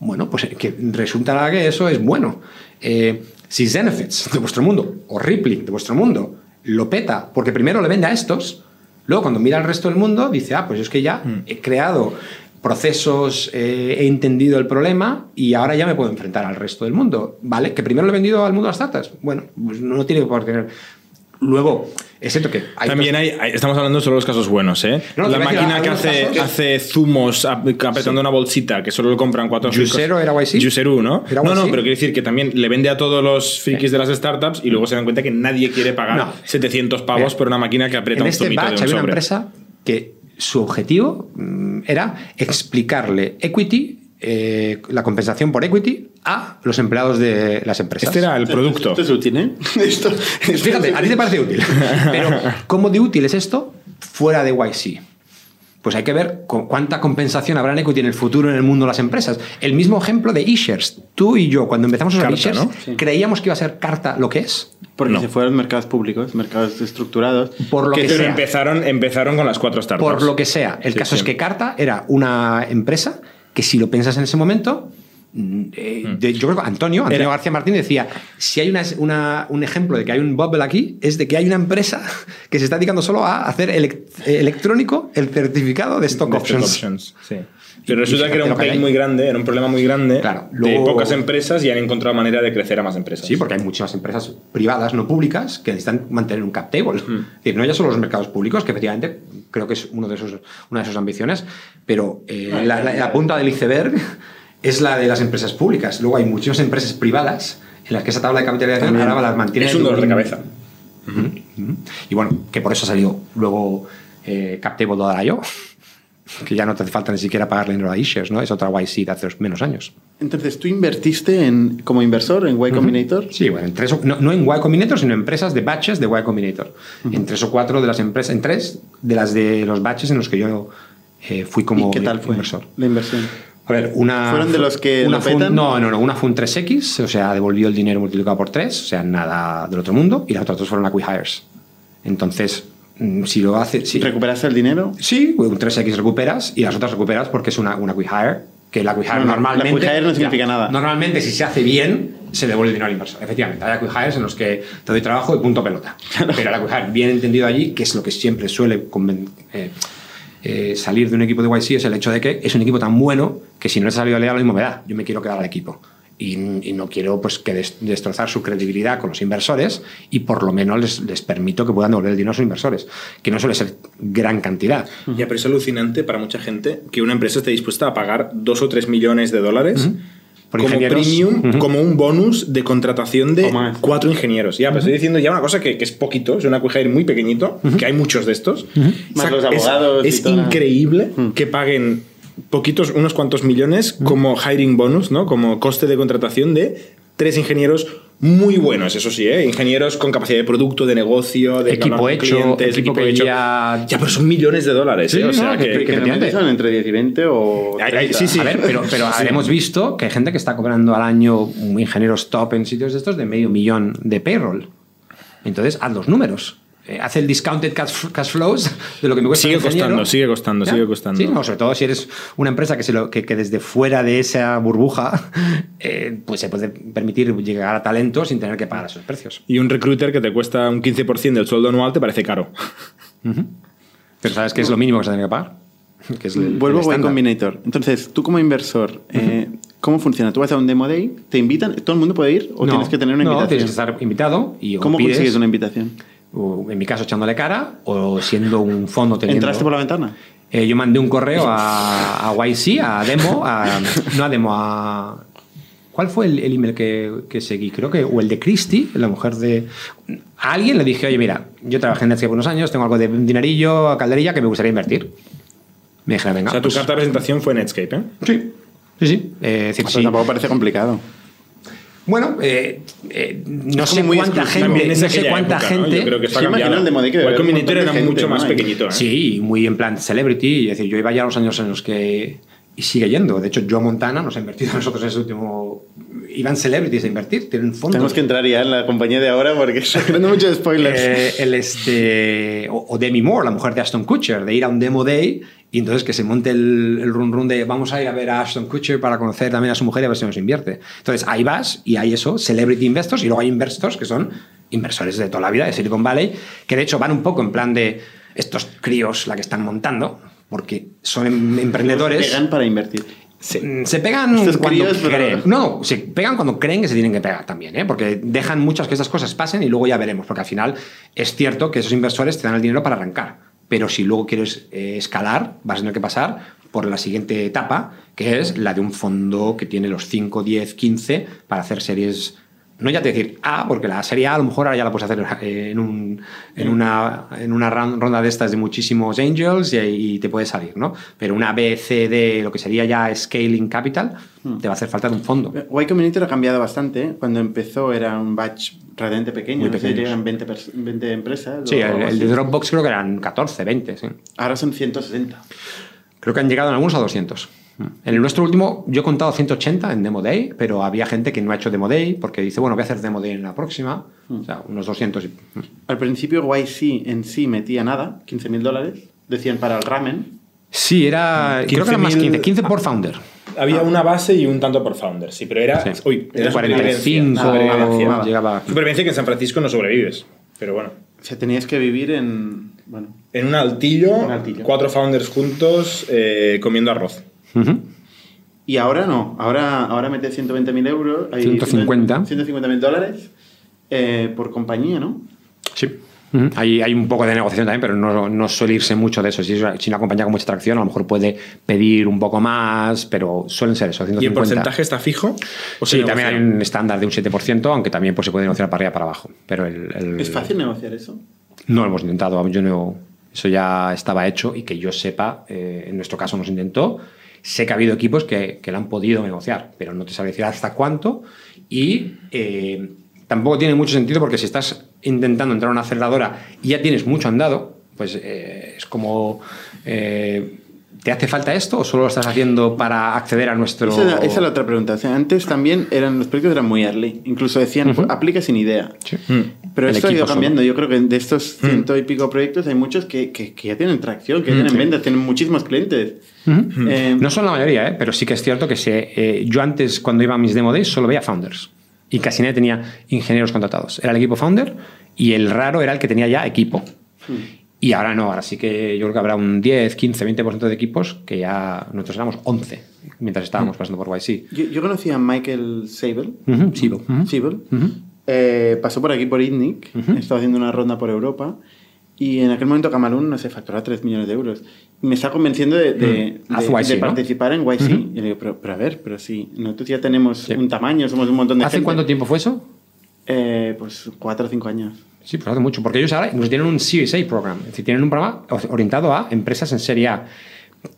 Bueno, pues eh, que resulta que eso es bueno. Eh, si Zenefits de vuestro mundo o Rippling de vuestro mundo lo peta porque primero le vende a estos, luego cuando mira al resto del mundo dice, ah, pues es que ya he creado procesos, eh, he entendido el problema y ahora ya me puedo enfrentar al resto del mundo. ¿Vale? Que primero lo he vendido al mundo de las startups. Bueno, pues no tiene por qué tener. Luego, es cierto que hay También hay, hay- estamos hablando solo de los casos buenos, ¿eh? No, la decir, máquina que hace, hace zumos ap- apretando una bolsita que solo lo compran cuatro frikos. era YC. Juicero, ¿no? ¿Era no, no, pero quiero decir que también le vende a todos los frikis de las startups y luego se dan cuenta que nadie quiere pagar No. 700 pavos por una máquina que aprieta en un este zumito de un había una empresa que su objetivo mm, era explicarle equity, eh, la compensación por equity, a los empleados de las empresas. Este era el producto. Esto es útil, ¿eh? Esto, Fíjate, a ti te parece útil. Pero, ¿cómo de útil es esto fuera de YC? Pues hay que ver cu- cuánta compensación habrá en equity en el futuro en el mundo de las empresas. El mismo ejemplo de eShares. Tú y yo, cuando empezamos a usar Carta, eShares, ¿no? Sí. creíamos que iba a ser carta lo que es. Porque No. se fueron mercados públicos, mercados estructurados. Por lo que Pero sea. empezaron, empezaron con las cuatro startups. Por lo que sea. El Sí, caso sí. es que Carta era una empresa que si lo piensas en ese momento, mm, eh, de- yo creo que Antonio, Antonio Era- García Martín decía, si hay una, una- un ejemplo de que hay un bubble aquí, es de que hay una empresa que se está dedicando solo a hacer eh, electrónico el certificado de stock De options. stock options, sí. Pero resulta que era un pain muy grande, era un problema muy grande Claro, de pocas empresas y han encontrado manera de crecer a más empresas. Sí, porque hay muchas empresas privadas, no públicas, que necesitan mantener un cap table. Hmm. Es decir, no ya solo los mercados públicos, que efectivamente creo que es uno de esos, una de sus ambiciones, pero eh, la, la- la punta del iceberg es la de las empresas públicas. Luego hay muchísimas empresas privadas en las que esa tabla de capitalización También. ahora las mantiene. Es un dolor de cabeza. Y bueno, que por eso ha salido luego eh, Captable.io, que ya no te hace falta ni siquiera pagarle dinero a issues, ¿no? Es otra YC de hace menos años. Entonces, ¿tú invertiste en, como inversor en Y Combinator? Sí, bueno, en tres no, no en Y Combinator, sino en empresas de batches de Y Combinator. En tres o cuatro de las empresas, en tres de las de los batches en los que yo eh, fui como ¿Y qué tal fue inversor. la inversión? A ver, una. ¿Fueron de los que una lo fue un- petan? no, no, no. Una fue un 3X, o sea, devolvió el dinero multiplicado por 3, o sea, nada del otro mundo. Y las otras dos fueron acquihires. Entonces, mm, si lo hace. Si, ¿Recuperaste el dinero? Sí, un 3X recuperas y las otras recuperas porque es una, una acquihire. Que la no, normalmente. la acquihire no significa nada. Normalmente, si se hace bien, se devuelve el dinero al inversor. Efectivamente, hay acquihires en los que te doy trabajo y punto pelota. Pero el acquihire, bien entendido allí, que es lo que siempre suele conven- eh, eh, salir de un equipo de YC, es el hecho de que es un equipo tan bueno que si no les ha salido a leer, lo mismo me da. Yo me quiero quedar al equipo. Y, y no quiero pues, que des- destrozar su credibilidad con los inversores y por lo menos les, les permito que puedan devolver el dinero a sus inversores, que no suele ser gran cantidad. Ya, pero es alucinante para mucha gente que una empresa esté dispuesta a pagar dos o tres millones de dólares Por como premium, Ujú. como un bonus de contratación de O cuatro ingenieros. Ya, pero estoy diciendo ya una cosa que, que es poquito, es una acquihire muy pequeñito, que hay muchos de estos. Más los es- abogados y Es, toda la- increíble que paguen poquitos, unos cuantos millones como hiring bonus, ¿no? Como coste de contratación de tres ingenieros muy buenos, eso sí, ¿eh? Ingenieros con capacidad de producto, de negocio, de Equipo hecho, clientes, equipo que ya- Ya, pero son millones de dólares, Sí, ¿eh? O no, sea, que- que, que- son entre 10 y 20 o Ay, ay, 30. sí, sí. A ver, pero, pero Sí. hemos visto que hay gente que está cobrando al año ingenieros top en sitios de estos de medio millón de payroll. Entonces, haz los números. Eh, haz el discounted cash, cash flows de lo que me cuesta Sigue costando, sigue costando, ¿Ya? sigue costando. Sí, no, sobre todo si eres una empresa que, se lo, que, que desde fuera de esa burbuja eh, pues se puede permitir llegar a talento sin tener que pagar esos precios. Y un recruiter que te cuesta un 15% del sueldo anual te parece caro. Pero ¿sabes qué es lo mínimo que se tiene que pagar? Que es el- Vuelvo el a. Combinator. Entonces, tú como inversor, eh, ¿cómo funciona? ¿Tú vas a un demo day? ¿Te invitan? ¿Todo el mundo puede ir? ¿O No, tienes que tener una no, invitación? tienes que estar invitado y ¿Cómo pides- consigues una invitación? O, en mi caso echándole cara o siendo un fondo teniendo... ¿Entraste por la ventana? Eh, yo mandé un correo a, a YC, a Demo, a- no a Demo, a... ¿Cuál fue el, el email que, que seguí? Creo que, o el de Christy, la mujer de... A alguien le dije, oye, mira, yo trabajé en Netscape unos años, tengo algo de dinerillo, a calderilla, que me gustaría invertir. Me dijeron, venga, o sea, tu pues, carta de presentación fue Netscape, ¿eh? Sí, sí, sí. Eh, decir, Pues sí. tampoco parece complicado. Bueno, eh, eh, no sé cuánta gente, no sé cuánta época, ¿no? gente... Yo creo que Sí, cambiado. el era gente, mucho más ¿no? pequeñito, ¿eh? Sí, muy en plan celebrity. Es decir, yo iba ya a los años en los que. Y sigue yendo. De hecho, Joe Montana nos ha invertido a nosotros en ese último. Iban celebrities a invertir, tienen fondos. Tenemos que entrar ya en la compañía de ahora porque estoy creando muchos spoilers. Eh, el este, o, o Demi Moore, la mujer de Ashton Kutcher, de ir a un demo day y entonces que se monte el, el run run de vamos a ir a ver a Ashton Kutcher para conocer también a su mujer y a ver si nos invierte. Entonces ahí vas y hay eso, celebrity investors, y luego hay investors que son inversores de toda la vida de Silicon Valley, que de hecho van un poco en plan de estos críos la que están montando, porque son em- emprendedores. Pegan para invertir. Mm, Se pegan Estos cuando críos, pero- creen. No, se pegan cuando creen que se tienen que pegar también, ¿eh? porque dejan muchas que estas cosas pasen y luego ya veremos, porque al final es cierto que esos inversores te dan el dinero para arrancar, pero si luego quieres eh, escalar, vas a tener que pasar por la siguiente etapa, que es la de un fondo que tiene los 5, 10, 15 para hacer series. No ya te decir A, porque la serie A a lo mejor ahora ya la puedes hacer eh, en, un- en una, en una ronda de estas de muchísimos angels y, y te puede salir, ¿no? Pero una B, C, D, lo que sería ya scaling capital, te va a hacer falta de un fondo. Y Combinator ha cambiado bastante. ¿eh? Cuando empezó era un batch relativamente pequeño. Muy no sé, eran 20, pers- 20 empresas. Sí, el, el de. Dropbox creo que eran 14, 20, sí. Ahora son 160. Creo que han llegado en algunos a 200. En el nuestro último, yo he contado 180 en Demo Day, pero había gente que no ha hecho Demo Day porque dice, bueno, voy a hacer Demo Day en la próxima. O sea, unos 200. y- Al principio YC en sí metía nada, 15 mil dólares. Decían para el ramen. Sí, era. creo que eran más 15. 15 por founder. Había una base y un tanto por founder, sí, pero era. Sí. Uy, era 45 supervivencia. Supervivencia. llegaba. Supervivencia que en San Francisco no sobrevives. Pero bueno. O sea, tenías que vivir en. Bueno, En un altillo, Un altillo. cuatro founders juntos eh, comiendo arroz. Y ahora no, ahora, ahora mete 120.000 euros. hay 150. 150.000 dólares eh, por compañía, ¿no? Sí. Hay, hay un poco de negociación también, pero no, no suele irse mucho de eso. Si es una, si una compañía con mucha tracción, a lo mejor puede pedir un poco más, pero suelen ser eso. ¿Y el 150. porcentaje está fijo? ¿O se Sí, también hay un estándar de un 7%, aunque también pues, se puede negociar para arriba para abajo. Pero el, el- ¿Es fácil negociar eso? No lo hemos intentado. Yo no, eso ya estaba hecho y que yo sepa, eh, en nuestro caso nos intentó. Sé que ha habido equipos que, que han podido negociar, pero no te sabría decir hasta cuánto. Y eh, tampoco tiene mucho sentido porque si estás intentando entrar a una aceleradora y ya tienes mucho andado, pues eh, es como. eh, ¿Te hace falta esto o solo lo estás haciendo para acceder a nuestro.? Esa, es la otra pregunta. O sea, antes también eran, los proyectos eran muy early. Incluso decían, pues, aplica sin idea. Sí. Pero El esto ha ido solo. cambiando. Yo creo que de estos ciento y pico proyectos hay muchos que, que- que ya tienen tracción, que ya tienen ventas, tienen muchísimos clientes. Eh, No son la mayoría, ¿eh? pero sí que es cierto que se, eh, yo antes, cuando iba a mis demo days, solo veía founders. Y casi nadie tenía ingenieros contratados. Era el equipo founder y el raro era el que tenía ya equipo. Y ahora no, ahora sí que yo creo que habrá un 10, 15, 20% de equipos que ya nosotros éramos 11 mientras estábamos pasando por YC. yo, yo conocí a Michael Sable. Ujú, Sibo. Ujú. Siebel. Eh, pasó por aquí por ITNIC, estaba haciendo una ronda por Europa y en aquel momento Camalún, no sé, facturaba 3 millones de euros. Me está convenciendo de, de- Haz de- YC, de ¿no? participar en YC. Y le digo, pero, pero a ver, pero si nosotros ya tenemos un tamaño, somos un montón de ¿Hace gente. cuánto tiempo fue eso? Eh, pues 4 o 5 años. Sí, pues hace mucho, porque ellos ahora incluso tienen un Series A program, es decir, tienen un programa orientado a empresas en Serie A,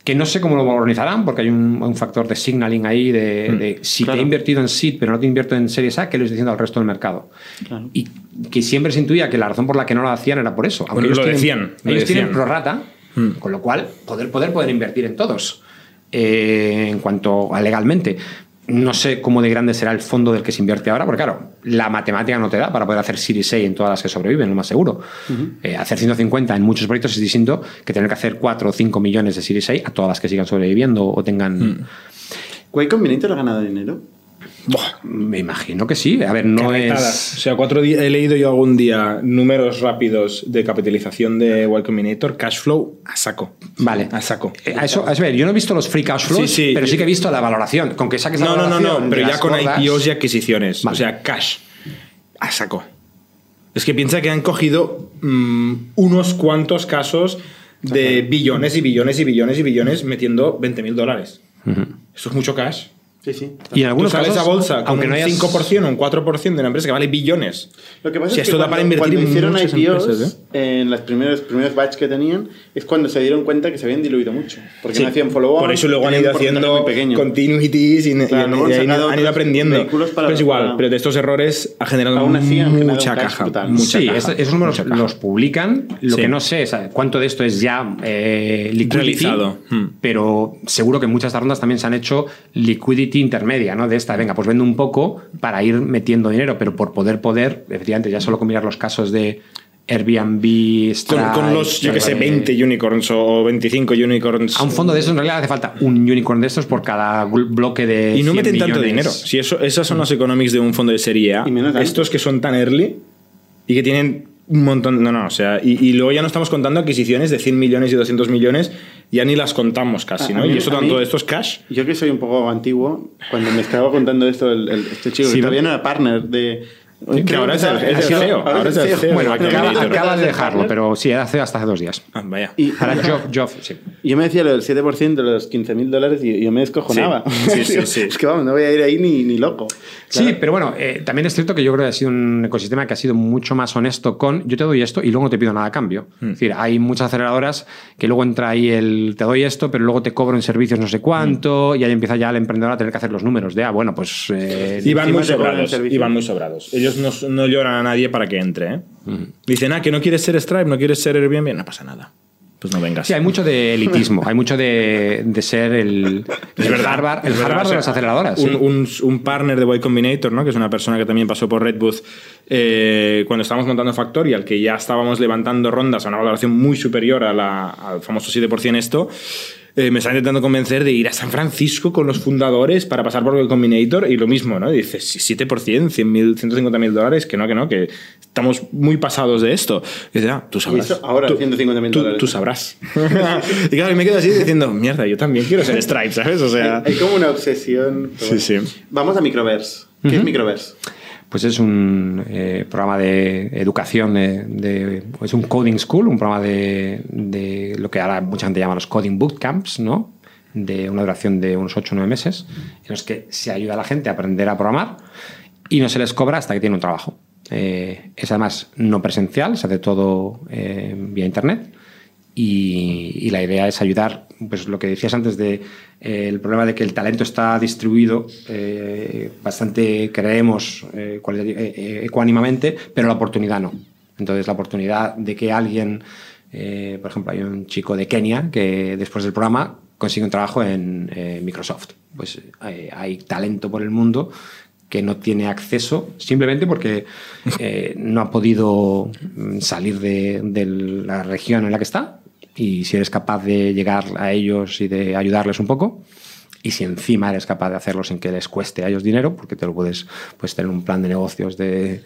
que no sé cómo lo organizarán, porque hay un, un factor de signaling ahí, de, de si claro. te he invertido en Seed, pero no te invierto en Series A, ¿qué le estoy diciendo al resto del mercado? Claro. Y que siempre se intuía que la razón por la que no lo hacían era por eso. Bueno, ellos lo tienen, decían, lo ellos tienen decían. prorrata, con lo cual poder, poder, poder invertir en todos, eh, en cuanto a legalmente. No sé cómo de grande será el fondo del que se invierte ahora, porque claro, la matemática no te da para poder hacer Series A en todas las que sobreviven, lo más seguro. Eh, hacer 150 en muchos proyectos es distinto que tener que hacer 4 o 5 millones de Series A a todas las que sigan sobreviviendo o tengan... ¿Way Combinator ha ganado dinero? Me imagino que sí. A ver, no carretadas. es... O sea, cuatro días he leído yo algún día números rápidos de capitalización de Y Combinator, cash flow a saco. Vale. A saco. Eh, A eso, a ver, yo no he visto los free cash flows, Sí, sí. pero sí que he visto la valoración. Con que saques la No, no, no, valoración no, de pero ya con gordas- IPOs y adquisiciones. Vale. O sea, cash. A saco. Es que piensa que han cogido mm, unos cuantos casos de billones y billones y billones y billones metiendo 20 mil dólares. Eso es mucho cash. Sí, sí. Y en algunos Tú sales casos, a bolsa con aunque un no hayas- 5% o un 4% de una empresa que vale billones. Lo que pasa Si es esto que da para cuando- invertir cuando hicieron IPOs, empresas, ¿eh? en los primeros, primeros batch que tenían, es cuando se dieron cuenta que se habían diluido mucho. Porque Sí. no hacían follow-on. Por eso luego han ido un haciendo continuities y, y- Claro, y luego han han, ido, han ido otros aprendiendo. para- pero es igual, para- pero de estos errores ha generado Aún así han generado mucha un caja. Mucha Sí, caja, es- esos números caja. los publican. Lo Sí. que no sé es cuánto de esto es ya eh, liquidity, Realizado. Hmm. pero seguro que muchas rondas también se han hecho liquidity intermedia, ¿no? De esta, venga, pues vendo un poco para ir metiendo dinero, pero por poder, poder, efectivamente, ya solo con mirar los casos de Airbnb, Con, Stripe, con los, yo que sé, eh, 20 unicorns o 25 unicorns. A un fondo de estos en realidad hace falta un unicorn de estos por cada bloque de. Y no 100 meten tanto dinero. Si eso, esas son los economics de un fondo de serie A. Y menos tanto. Estos que son tan early y que tienen un montón. No, no, o sea. Y, y luego ya no estamos contando adquisiciones de 100 millones y 200 millones. Ya ni las contamos casi, ¿no? mí- y eso tanto de estos cash. Yo que soy un poco antiguo, cuando me estaba contando esto, el, el- este chico, Sí, que todavía no era partner de. Que ahora es el- es el ha sido- CEO, ahora es el CEO. Bueno, No, acaba, no, no, acaba de dejarlo, pero sí, hace hasta hace dos días. Ah, vaya. Y, Ahora Job, Job, sí. Yo me decía lo del 7% de los 15 mil dólares y yo me descojonaba. Sí, sí, sí, sí. Es que vamos, no voy a ir ahí ni, ni loco. Sí, pero bueno, eh, también es cierto que yo creo que ha sido un ecosistema que ha sido mucho más honesto con yo te doy esto y luego no te pido nada a cambio. Hmm. Es decir, hay muchas aceleradoras que luego entra ahí el te doy esto, pero luego te cobro en servicios no sé Hmm. cuánto y ahí empieza ya el emprendedor a tener que hacer los números de, ah, bueno, pues... eh, Y van muy sobrados. Y van muy sobrados. Ellos no, no lloran a nadie para que entre, ¿eh? Dicen, ah, que no quieres ser Stripe, no quieres ser Airbnb, no pasa nada. Pues no vengas. Sí, hay mucho de elitismo, hay mucho de, de ser el, el verdad, Harvard, el verdad, Harvard o sea, de las aceleradoras. Un, sí. un- un partner de Y Combinator, ¿no? que es una persona que también pasó por Redbooth eh, cuando estábamos montando Factorial, que ya estábamos levantando rondas a una valoración muy superior a la- al famoso 7% esto. Eh, me está intentando convencer de ir a San Francisco con los fundadores para pasar por Y Combinator y lo mismo, ¿no? Y dices, "Sí, 7%, 100.000, 150 mil dólares, que no, que no, que estamos muy pasados de esto. Y dice, ah, tú sabrás. Eso ahora, Tú- 150.000 tú- dólares. Tú sabrás. y claro, y me quedo así diciendo, mierda, yo también quiero ser Stripe, ¿sabes? O sea... Hay, hay como una obsesión. Sí, bueno. sí. Vamos a Microverse. ¿Qué es Microverse? Pues es un eh, programa de educación, de, es un coding school, un programa de, de, lo que ahora mucha gente llama los coding bootcamps, ¿no? de una duración de unos 8 o 9 meses, en los que se ayuda a la gente a aprender a programar y no se les cobra hasta que tiene un trabajo. Eh, es además no presencial, se hace todo eh, vía internet y, y, la idea es ayudar, pues lo que decías antes de eh, el problema de que el talento está distribuido eh, bastante, creemos, eh, ecuánimamente, pero la oportunidad no. Entonces la oportunidad de que alguien, por ejemplo, hay un chico de Kenia que después del programa consigue un trabajo en Microsoft. Pues hay talento por el mundo que no tiene acceso simplemente porque eh, no ha podido mm, salir de, de, la región en la que está y si eres capaz de llegar a ellos y de ayudarles un poco y si encima eres capaz de hacerlo sin que les cueste a ellos dinero porque te lo puedes, puedes tener un plan de negocios de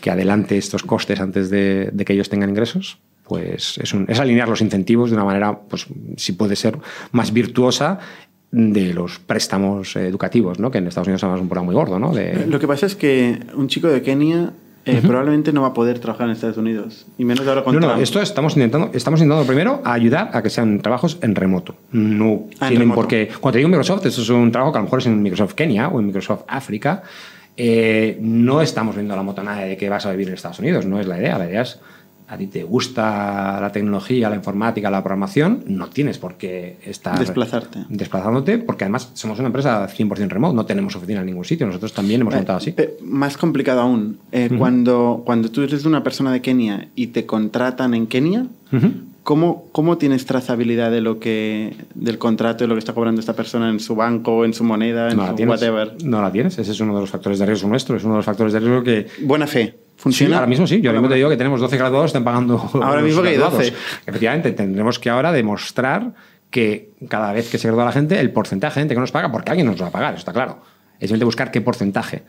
que adelante estos costes antes de, que ellos tengan ingresos pues es, alinear los incentivos de una manera, pues si puede ser más virtuosa de los préstamos educativos, ¿no? que en Estados Unidos es un programa muy gordo. ¿no? De... Lo que pasa es que un chico de Kenia eh, uh -huh. probablemente no va a poder trabajar en Estados Unidos. Y menos ahora con no, no, Trump. esto estamos intentando, estamos intentando primero ayudar a que sean trabajos en remoto. No Ah, en tienen remoto. por qué. Cuando te digo Microsoft, esto es un trabajo que a lo mejor es en Microsoft Kenia o en Microsoft África. Eh, no estamos viendo la motonada de que vas a vivir en Estados Unidos, no es la idea. La idea es a ti te gusta la tecnología, la informática, la programación, no tienes por qué estar Desplazarte. desplazándote, porque además somos una empresa 100% remote, no tenemos oficina en ningún sitio, nosotros también hemos montado así. Más complicado aún, eh, cuando, cuando tú eres una persona de Kenia y te contratan en Kenia. ¿cómo, ¿cómo tienes trazabilidad de lo que, del contrato, de lo que está cobrando esta persona en su banco, en su moneda, en No la, su tienes, whatever? no la tienes, ese es uno de los factores de riesgo nuestro, es uno de los factores de riesgo que, Buena fe. Sí, ¿Funciona? ahora mismo sí. Yo ahora mismo te digo que tenemos 12 graduados, están pagando. Ahora mismo que hay graduados. 12. Efectivamente, tendremos que ahora demostrar que cada vez que se gradúa la gente, el porcentaje de gente que nos paga, porque alguien nos va a pagar, está claro. Es simplemente buscar qué porcentaje.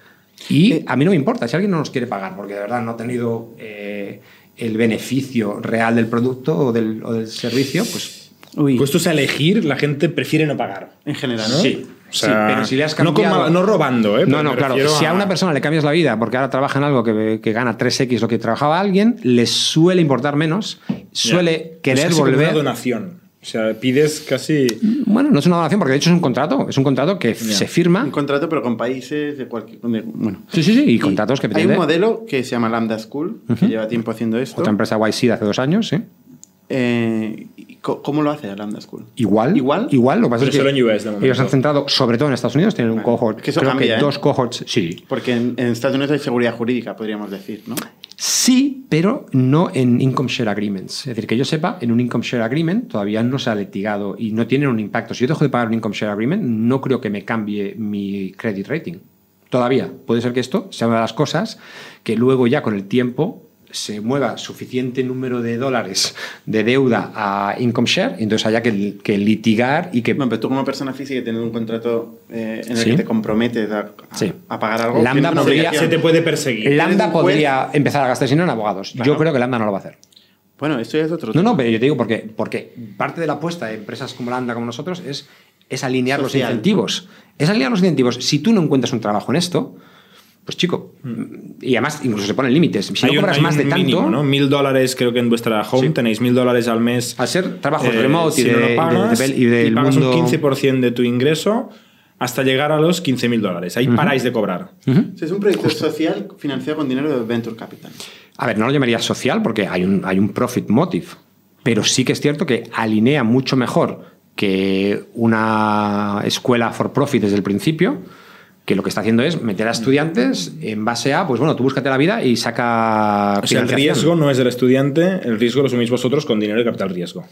Y Eh, a mí no me importa si alguien no nos quiere pagar, porque de verdad no ha tenido eh, el beneficio real del producto o del, o del servicio, pues Uy, Puestos a elegir, la gente prefiere no pagar. en general, ¿no? sí. O sea, sí, pero si le has no con cambiado... mal- no robando, ¿eh? No, no, claro. Si a una persona le cambias la vida porque ahora trabaja en algo que, que gana 3x lo que trabajaba alguien, le suele importar menos, suele querer Es volver. una donación. O sea, pides casi. Bueno, no es una donación porque de hecho es un contrato. Es un contrato que se firma. Un contrato, pero con países de cualquier. de- bueno. Sí, sí, sí. Y Y contratos que Hay pretende un modelo que se llama Lambda School, que lleva tiempo haciendo esto. otra empresa YC de hace dos años, ¿sí? Eh, ¿y co- ¿Cómo lo hace Lambda School? Igual. ¿Igual? Igual. Lo que pasa Pero es que solo en US de momento. ellos han centrado, sobre todo en Estados Unidos, tienen un cohort. que eso creo cambia, que ¿eh? dos cohorts. Sí. Porque en, en Estados Unidos hay seguridad jurídica, podríamos decir, ¿no? Sí, pero no en income share agreements. Es decir, que yo sepa, en un income share agreement todavía no se ha litigado y no tienen un impacto. Si yo dejo de pagar un income share agreement, no creo que me cambie mi credit rating. Todavía. Puede ser que esto sea una de las cosas que luego ya con el tiempo se mueva suficiente número de dólares de deuda a income share y entonces haya que, que litigar y que Bueno, pero tú como persona física teniendo un contrato eh, en el Sí. que te comprometes a, a- Sí. a pagar algo, Lambda podría-. Se te puede perseguir. Lambda podría empezar a gastar dinero en abogados. Yo creo que Lambda no lo va a hacer. Bueno, esto ya es otro No, tema. no, pero yo te digo porque, porque parte de la apuesta de empresas como Lambda, como nosotros, es, es alinear Social. los incentivos. Es alinear los incentivos. Si tú no encuentras un trabajo en esto, pues chico, y además incluso se ponen límites. Si no Hay un- cobras hay más un de tanto, mínimo, ¿no? Mil dólares creo que en vuestra home Sí. tenéis mil dólares al mes. al ser trabajos Eh, remote y, si de, no lo y de- pagas, de- y del y pagas mundo... un 15% de tu ingreso hasta llegar a los 15 mil dólares. Ahí paráis de cobrar. Ujú. Sí, Es un proyecto social financiado con dinero de Venture Capital. A ver, no lo llamaría social porque hay un, hay un profit motive, pero sí que es cierto que alinea mucho mejor que una escuela for profit desde el principio, que lo que está haciendo es meter a estudiantes en base a, pues bueno, tú búscate la vida y saca O sea, el riesgo no es del estudiante, el riesgo lo asumís vosotros con dinero de capital riesgo.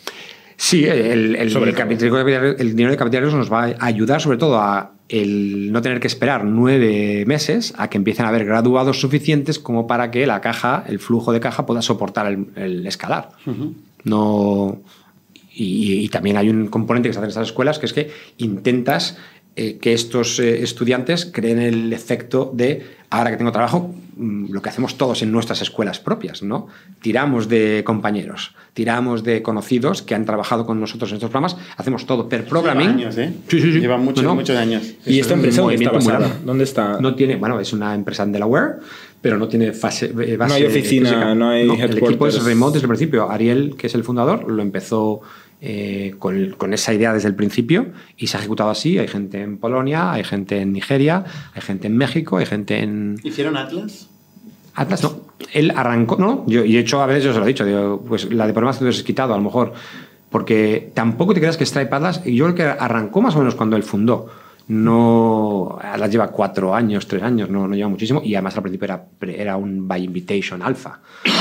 Sí, el, el, Sobre el capital- el dinero de capital riesgo nos va a ayudar sobre todo a el no tener que esperar nueve meses a que empiecen a haber graduados suficientes como para que la caja, el flujo de caja pueda soportar el, el escalar. No, y, y también hay un componente que se hace en estas escuelas que es que intentas eh, que estos eh, estudiantes creen el efecto de, ahora que tengo trabajo, mm, lo que hacemos todos en nuestras escuelas propias, ¿no? Tiramos de compañeros, tiramos de conocidos que han trabajado con nosotros en estos programas, hacemos todo per programming. Lleva años, ¿eh? Sí, sí, sí. Lleva muchos, No, no. muchos años. ¿Y Es esta un empresa dónde está basada? ¿Dónde está? No tiene, bueno, es una empresa en Delaware, pero no tiene fase, eh, base No hay oficina, física. no hay El equipo es remote desde el principio. Ariel, que es el fundador, lo empezó eh, con, con esa idea desde el principio y se ha ejecutado así. Hay gente en Polonia, hay gente en Nigeria, hay gente en México, hay gente en ¿Hicieron Atlas? Atlas. No, él arrancó, no, yo, y de hecho a veces yo se lo he dicho, digo, pues la de problemas que tú has quitado, a lo mejor, porque tampoco te creas que Stripe Atlas, yo creo que arrancó más o menos cuando él fundó. No, Atlas lleva cuatro años, tres años, no, no lleva muchísimo, y además al principio era, era un by invitation alfa.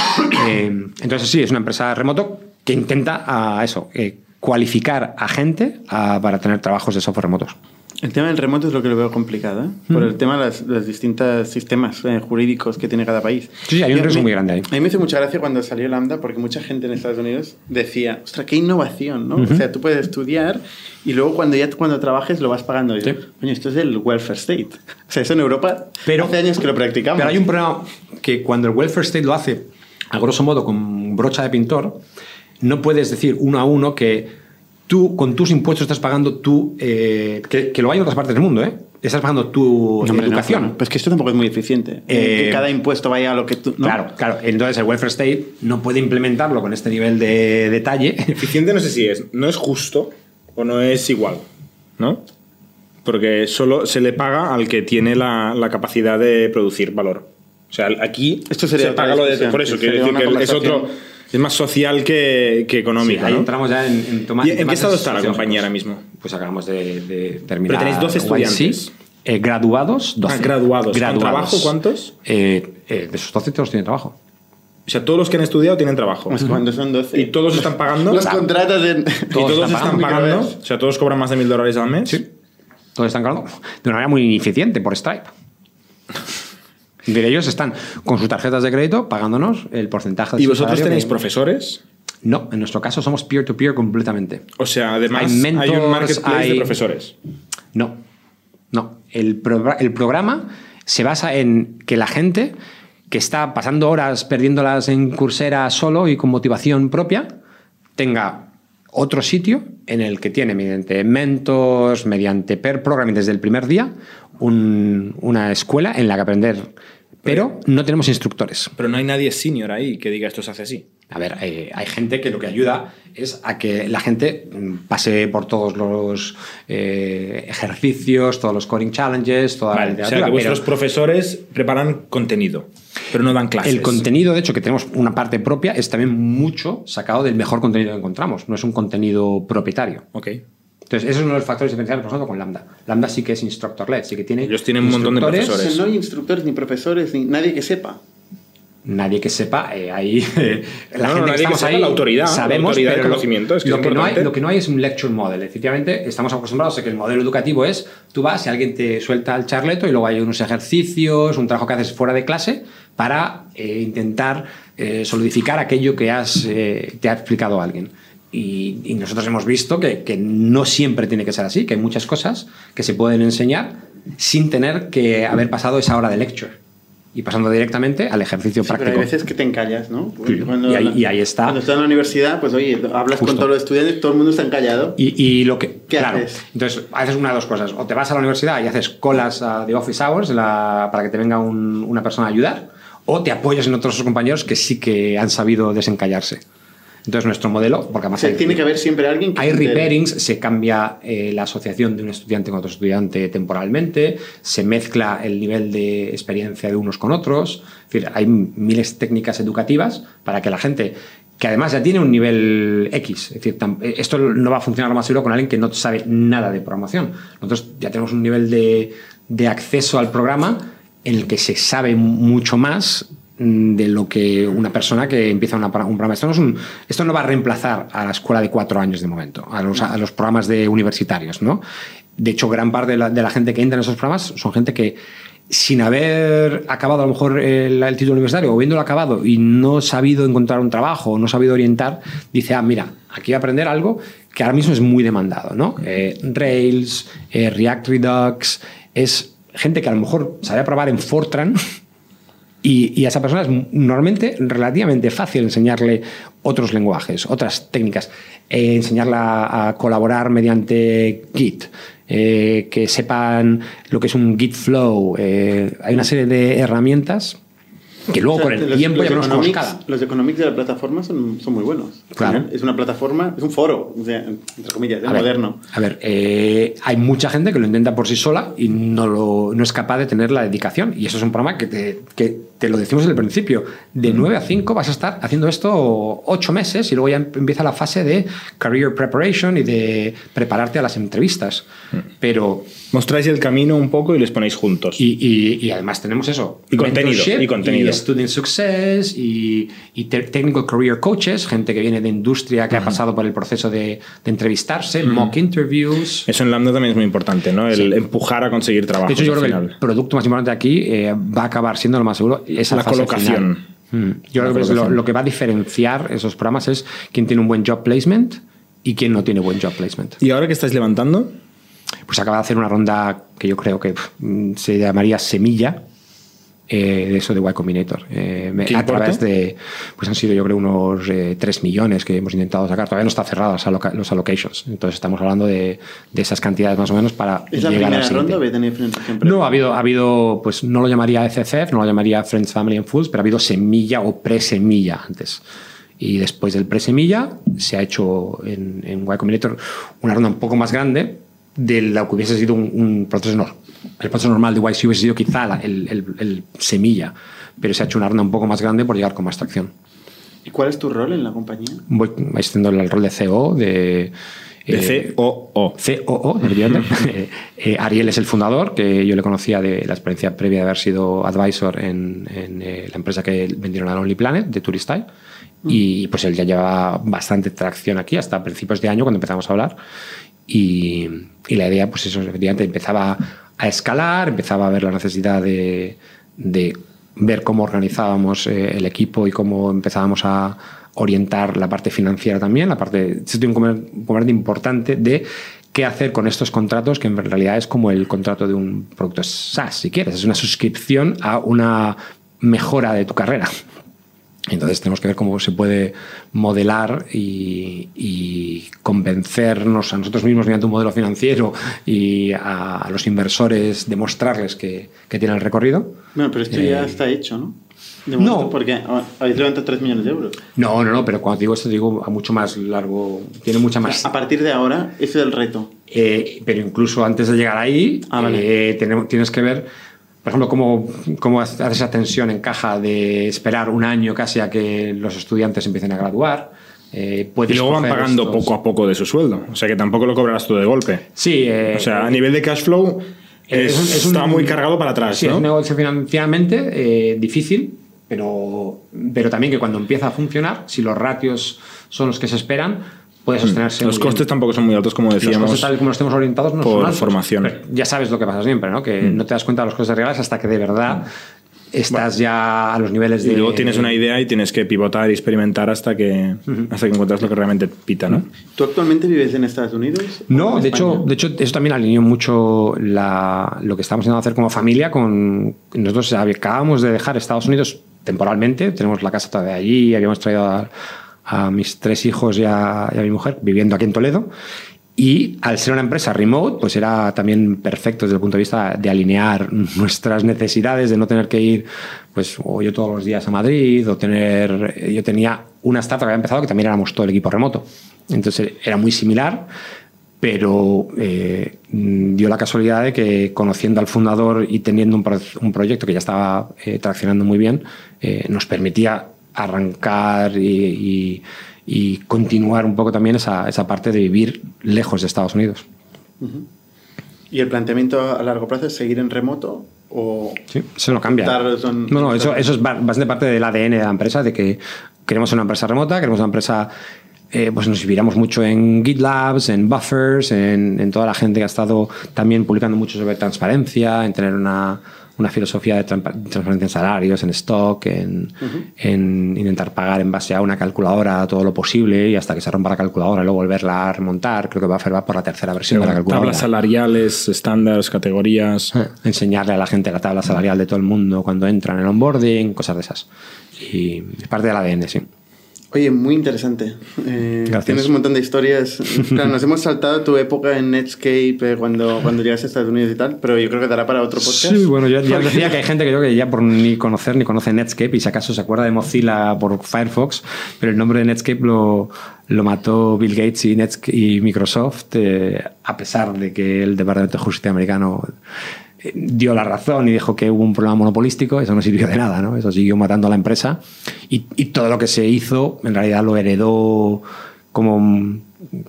Eh, entonces sí, es una empresa remoto que intenta a eso, eh, cualificar a gente a- para tener trabajos de software remotos. El tema del remoto es lo que lo veo complicado, ¿eh? Por el tema de los distintos sistemas eh, jurídicos que tiene cada país. Sí, sí, hay un riesgo muy grande ahí. A mí me hizo mucha gracia cuando salió Lambda porque mucha gente en Estados Unidos decía, ostras, qué innovación, ¿no? O sea, tú puedes estudiar y luego cuando ya cuando trabajes lo vas pagando. Sí. Coño, esto es el welfare state. O sea, eso en Europa Pero- hace años que lo practicamos. Pero hay un problema que cuando el welfare state lo hace, a grosso modo, con brocha de pintor, no puedes decir uno a uno que tú, con tus impuestos, estás pagando tú, eh, que, que lo hay en otras partes del mundo, ¿eh? Estás pagando tu No, hombre, no, educación. Pues que esto tampoco es muy eficiente. Eh, que cada impuesto vaya a lo que tú... ¿no? Claro, claro. Entonces el welfare state no puede implementarlo con este nivel de detalle. Eficiente no sé si es. No es justo o no es igual, ¿no? Porque solo se le paga al que tiene la, la capacidad de producir valor. O sea, aquí Esto sería se paga lo de... Por eso, quiero decir que es otro... Es más social que, que Sí, ahí ¿no? entramos ya en, en toma- ¿Y en qué estado está la compañía ahora mismo? Pues acabamos de, de terminar. Pero tenéis 12 YC. estudiantes. Eh, graduados, 12. Ah, graduados. ¿Con trabajo cuántos? Eh, eh, de esos 12 todos tienen trabajo. O sea, todos los que han estudiado tienen trabajo. Pues cuando son 12. ¿Y todos están pagando? Los Claro. contratos de... ¿Y todos están están pagando. pagando? O sea, todos cobran más de mil dólares al mes. Sí. Todos están ganando de una manera muy ineficiente por Stripe. De ellos están con sus tarjetas de crédito pagándonos el porcentaje de ¿Y su vosotros tenéis que- profesores? No, en nuestro caso somos peer-to-peer completamente. O sea, además Hay hay, mentors, un marketplace de profesores. No, no. El, el programa se basa en que la gente que está pasando horas perdiéndolas en Coursera solo y con motivación propia, tenga otro sitio en el que tiene, mediante mentors, mediante per programming desde el primer día, un- una escuela en la que aprender. Pero no tenemos instructores. Pero no hay nadie senior ahí que diga esto se hace así. A ver, eh, hay gente que lo que ayuda es a que la gente mm, pase por todos los eh, ejercicios, todos los coding challenges, toda la o literatura. sea, que vuestros pero profesores preparan contenido, pero no dan clases. el contenido, de hecho, que tenemos una parte propia, es también mucho sacado del mejor contenido que encontramos. No es un contenido propietario. Ok. Entonces, eso es uno de los factores diferenciales, por ejemplo, con Lambda. Lambda sí que es instructor-led, sí que tiene. Ellos tienen un montón de profesores. No hay instructores, ni profesores, ni nadie que sepa. Nadie que sepa, eh, ahí eh, la No, no, gente que que estamos sepa, ahí la autoridad, la sabemos, autoridad de pero lo- conocimiento, es que lo, es que no hay, importante. lo que no hay es un lecture model. Efectivamente, estamos acostumbrados a que el modelo educativo es tú vas y alguien te suelta el charleto y luego hay unos ejercicios, un trabajo que haces fuera de clase para eh, intentar solidificar aquello que has, te ha explicado alguien. Y, y nosotros hemos visto que, que no siempre tiene que ser así, que hay muchas cosas que se pueden enseñar sin tener que haber pasado esa hora de lecture y pasando directamente al ejercicio Sí, pero práctico. hay veces que te encallas, ¿no? Sí, y ahí- y ahí está. Cuando estás en la universidad, pues oye, hablas Justo. con todos los estudiantes, todo el mundo está encallado. Y, y lo que. ¿Qué claro. haces? Entonces, haces una de dos cosas. O te vas a la universidad y haces colas ah, de office hours la- para que te venga un- una persona a ayudar, o te apoyas en otros compañeros que sí que han sabido desencallarse. Entonces, nuestro modelo, porque O además sea, hay, tiene que haber siempre alguien que... hay repairings, se cambia eh, la asociación de un estudiante con otro estudiante temporalmente, se mezcla el nivel de experiencia de unos con otros. Es decir, hay miles de técnicas educativas para que la gente que además ya tiene un nivel X, es decir, eh, esto no va a funcionar lo más seguro con alguien que no sabe nada de programación. Nosotros ya tenemos un nivel de, de acceso al programa en el que se sabe mucho más de lo que una persona que empieza un programa. Esto no, es un- esto no va a reemplazar a la escuela de cuatro años de momento, a los, programas de universitarios. ¿no? De hecho, gran parte de la, gente que entra en esos programas son gente que sin haber acabado a lo mejor el, el título universitario o habiéndolo acabado y no sabido encontrar un trabajo o no sabido orientar, dice, ah, mira, aquí voy a aprender algo que ahora mismo es muy demandado, ¿no? Eh, Rails, eh, React Redux, es gente que a lo mejor sabe probar en Fortran y, a esa persona es normalmente relativamente fácil enseñarle otros lenguajes, otras técnicas, eh, enseñarla a colaborar mediante Git. Eh, que sepan lo que es un Git Flow. Eh, hay una serie de herramientas que luego O sea, con el los- tiempo los ya nos economics- cada. Los economics de la plataforma son, son muy buenos. Claro. Es una plataforma, es un foro, o sea, entre comillas, es A ver, moderno. A ver, eh, hay mucha gente que lo intenta por sí sola y no, lo, no es capaz de tener la dedicación. Y eso es un programa que te, que te lo decimos desde el principio. De 9 a 5 vas a estar haciendo esto 8 meses y luego ya empieza la fase de career preparation y de prepararte a las entrevistas. Pero Mostráis el camino un poco y les ponéis juntos. y, y- y además tenemos eso. Y contenido, y contenido. Student Success y, y te- Technical Career Coaches, gente que viene de industria, que ha pasado por el proceso de, de entrevistarse, mock interviews. Eso en Lambda también es muy importante, ¿no? El empujar a conseguir trabajo. De hecho, yo creo que el final. producto más importante aquí eh, va a acabar siendo lo más seguro esa La fase colocación. final. Yo creo que lo, lo que va a diferenciar esos programas es quién tiene un buen job placement y quién no tiene buen job placement. ¿Y ahora que estáis levantando? Pues acaba de hacer una ronda que yo creo que se llamaría Semilla. Eh, de eso de Y Combinator. Eh, me- ¿Qué a través de, pues han sido yo creo unos eh, 3 millones que hemos intentado sacar. Todavía no está aloca- los allocations. Entonces estamos hablando de, de esas cantidades más o menos para ¿Es la llegar primera al siguiente. ronda o? No, ha habido, ha habido, pues no lo llamaría FFF, no lo llamaría Friends, Family and Fools, pero ha habido semilla o pre-semilla antes. Y después del pre-semilla se ha hecho en, en Y Combinator una ronda un poco más grande de lo que hubiese sido un, un proceso normal. El proceso normal de YC hubiese sido quizá la- el, el- el semilla, pero se ha hecho una ronda un poco más grande por llegar con más tracción. ¿Y cuál es tu rol en la compañía? Voy haciendo el rol de CEO, de... De eh, COO. COO, efectivamente. Eh, eh, Ariel es el fundador, que yo le conocía de la experiencia previa de haber sido advisor en, en, eh, la empresa que vendieron a Lonely Planet, de Turistyle. Y pues él ya lleva bastante tracción aquí, hasta principios de año, cuando empezamos a hablar. Y, y la idea, pues eso, efectivamente, empezaba a escalar, empezaba a ver la necesidad de, de ver cómo organizábamos eh, el equipo y cómo empezábamos a orientar la parte financiera también, la parte, es un comer- un componente importante de qué hacer con estos contratos, que en realidad es como el contrato de un producto SaaS, si quieres, es una suscripción a una mejora de tu carrera. Entonces tenemos que ver cómo se puede modelar y, y convencernos a nosotros mismos mediante un modelo financiero y a, a los inversores demostrarles que, que tienen el recorrido. Bueno, pero esto ya Eh, está hecho, ¿no? De no. Porque habéis levantado 3 millones de euros. No, no, no, pero cuando digo esto digo a mucho más largo, tiene mucha más... A partir de ahora, ese es el reto. Eh, pero incluso antes de llegar ahí, Ah, vale. eh, tenemos- tienes que ver, por ejemplo, cómo, cómo hacer esa tensión en caja de esperar un año casi a que los estudiantes empiecen a graduar. Eh, Y luego van pagando estos- poco a poco de su sueldo. O sea que tampoco lo cobrarás todo de golpe. Sí, eh, O sea, a nivel de cash flow eh, es- es un- está muy cargado para atrás, Sí, es ¿no? un negocio financieramente eh, difícil, pero, pero también que cuando empieza a funcionar, si los ratios son los que se esperan, puede sostenerse. Mm. Los muy bien. costes tampoco son muy altos, como Los decíamos. costes, tal y como estemos orientados, no por son altos. formación. Mm. Pero ya sabes lo que pasa siempre, ¿no? Que no te das cuenta de los costes reales hasta que de verdad estás ya a los niveles de. Y luego tienes una idea y tienes que pivotar y experimentar hasta que, hasta que encuentras lo que realmente pita, ¿no? ¿Tú actualmente vives en Estados Unidos? No, de hecho, de hecho, eso también alineó mucho la- lo que estamos intentando hacer como familia. Con, nosotros acabamos de dejar Estados Unidos temporalmente, tenemos la casa todavía allí, habíamos traído a, a mis tres hijos y a, mi mujer viviendo aquí en Toledo. Y al ser una empresa remote, pues era también perfecto desde el punto de vista de alinear nuestras necesidades, de no tener que ir, pues, o yo todos los días a Madrid, o tener. Yo tenía una startup que había empezado que también éramos todo el equipo remoto. Entonces era muy similar, pero eh, dio la casualidad de que conociendo al fundador y teniendo un proyecto que ya estaba eh, traccionando muy bien, eh, nos permitía arrancar y, y- y continuar un poco también esa, esa parte de vivir lejos de Estados Unidos. ¿Y el planteamiento a largo plazo es seguir en remoto o Sí, eso no cambia. No, no, eso, eso es ba- bastante parte del ADN de la empresa, de que queremos una empresa remota, queremos una empresa, eh, pues nos inspiramos mucho en GitLabs, en buffers, en, en toda la gente que ha estado también publicando mucho sobre transparencia, en tener una, una filosofía de transparencia en salarios, en stock, en, en, intentar pagar en base a una calculadora todo lo posible y hasta que se rompa la calculadora y luego volverla a remontar. Creo que va a va por la tercera versión de la calculadora. Tablas salariales, estándares, categorías. Eh, enseñarle a la gente la tabla salarial de todo el mundo cuando entran en onboarding, cosas de esas. Y es parte del ADN, sí. Oye, muy interesante. Eh, tienes un montón de historias. Claro, nos hemos saltado tu época en Netscape eh, cuando, cuando llegaste a Estados Unidos y tal, pero yo creo que dará para otro podcast. Sí, bueno, yo ya decía que hay gente que yo que ya por ni conocer ni conoce Netscape y si acaso se acuerda de Mozilla por Firefox, pero el nombre de Netscape lo, lo mató Bill Gates y, Netscape, y Microsoft, eh, a pesar de que el Departamento de Justicia americano dio la razón y dijo que hubo un problema monopolístico, eso no sirvió de nada, ¿no? Eso siguió matando a la empresa y, todo lo que se hizo en realidad lo heredó como,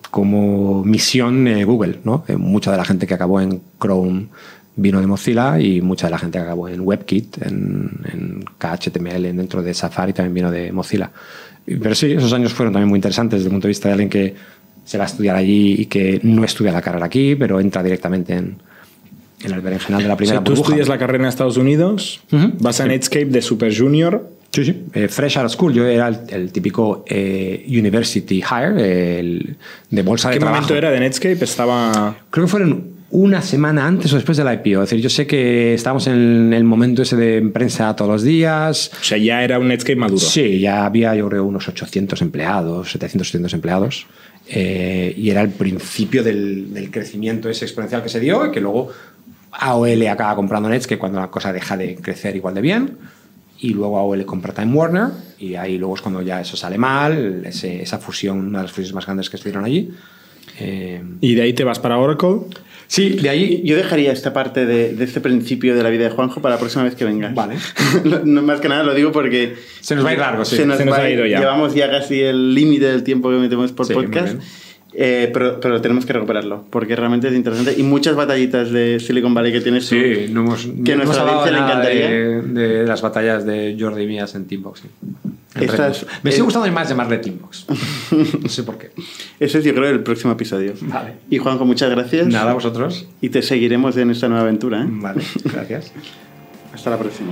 como misión eh, Google, ¿no? Eh, mucha de la gente que acabó en Chrome vino de Mozilla y mucha de la gente que acabó en WebKit, en, en KHTML, dentro de Safari también vino de Mozilla. Pero sí, esos años fueron también muy interesantes desde el punto de vista de alguien que se va a estudiar allí y que no estudia la carrera aquí, pero entra directamente en, en el berenjenal de la primera o sea, tú estudias la carrera en Estados Unidos, vas a Netscape de Super Junior. Sí, sí. Eh, fresh out of school. Yo era el, típico eh, University Hire, el, de bolsa de trabajo. ¿Qué momento era de Netscape? Estaba... Creo que fueron una semana antes o después del IPO. Es decir, yo sé que estábamos en el momento ese de prensa todos los días. O sea, ya era un Netscape maduro. Sí, ya había, yo creo, unos 800 empleados, 700, 800 empleados. Eh, y era el principio del, del, crecimiento ese exponencial que se dio y que luego AOL acaba comprando Netscape cuando la cosa deja de crecer igual de bien. Y luego AOL compra Time Warner. Y ahí luego es cuando ya eso sale mal. esa fusión, una de las fusiones más grandes que estuvieron allí. Eh, ¿Y de ahí te vas para Oracle? Sí, de ahí yo dejaría esta parte de, este principio de la vida de Juanjo para la próxima vez que vengas. Vale. no, más que nada lo digo porque... Se nos va a ir largo, sí. Se nos, ha ido ya. Llevamos ya casi el límite del tiempo que metemos por podcast. Eh, pero, pero, tenemos que recuperarlo, porque realmente es interesante. Y muchas batallitas de Silicon Valley que tienes sí, tú, no hemos, que no nuestra audiencia le encantaría. De, de, las batallas de Jordi Mías en Teambox. Sí. Estas, Me sigue gustando más llamarle Teambox. No sé por qué. Ese es, yo creo, el próximo episodio. Vale. Y Juanjo, muchas gracias. Nada, vosotros. Y te seguiremos en esta nueva aventura. ¿eh? Vale, gracias. Hasta la próxima.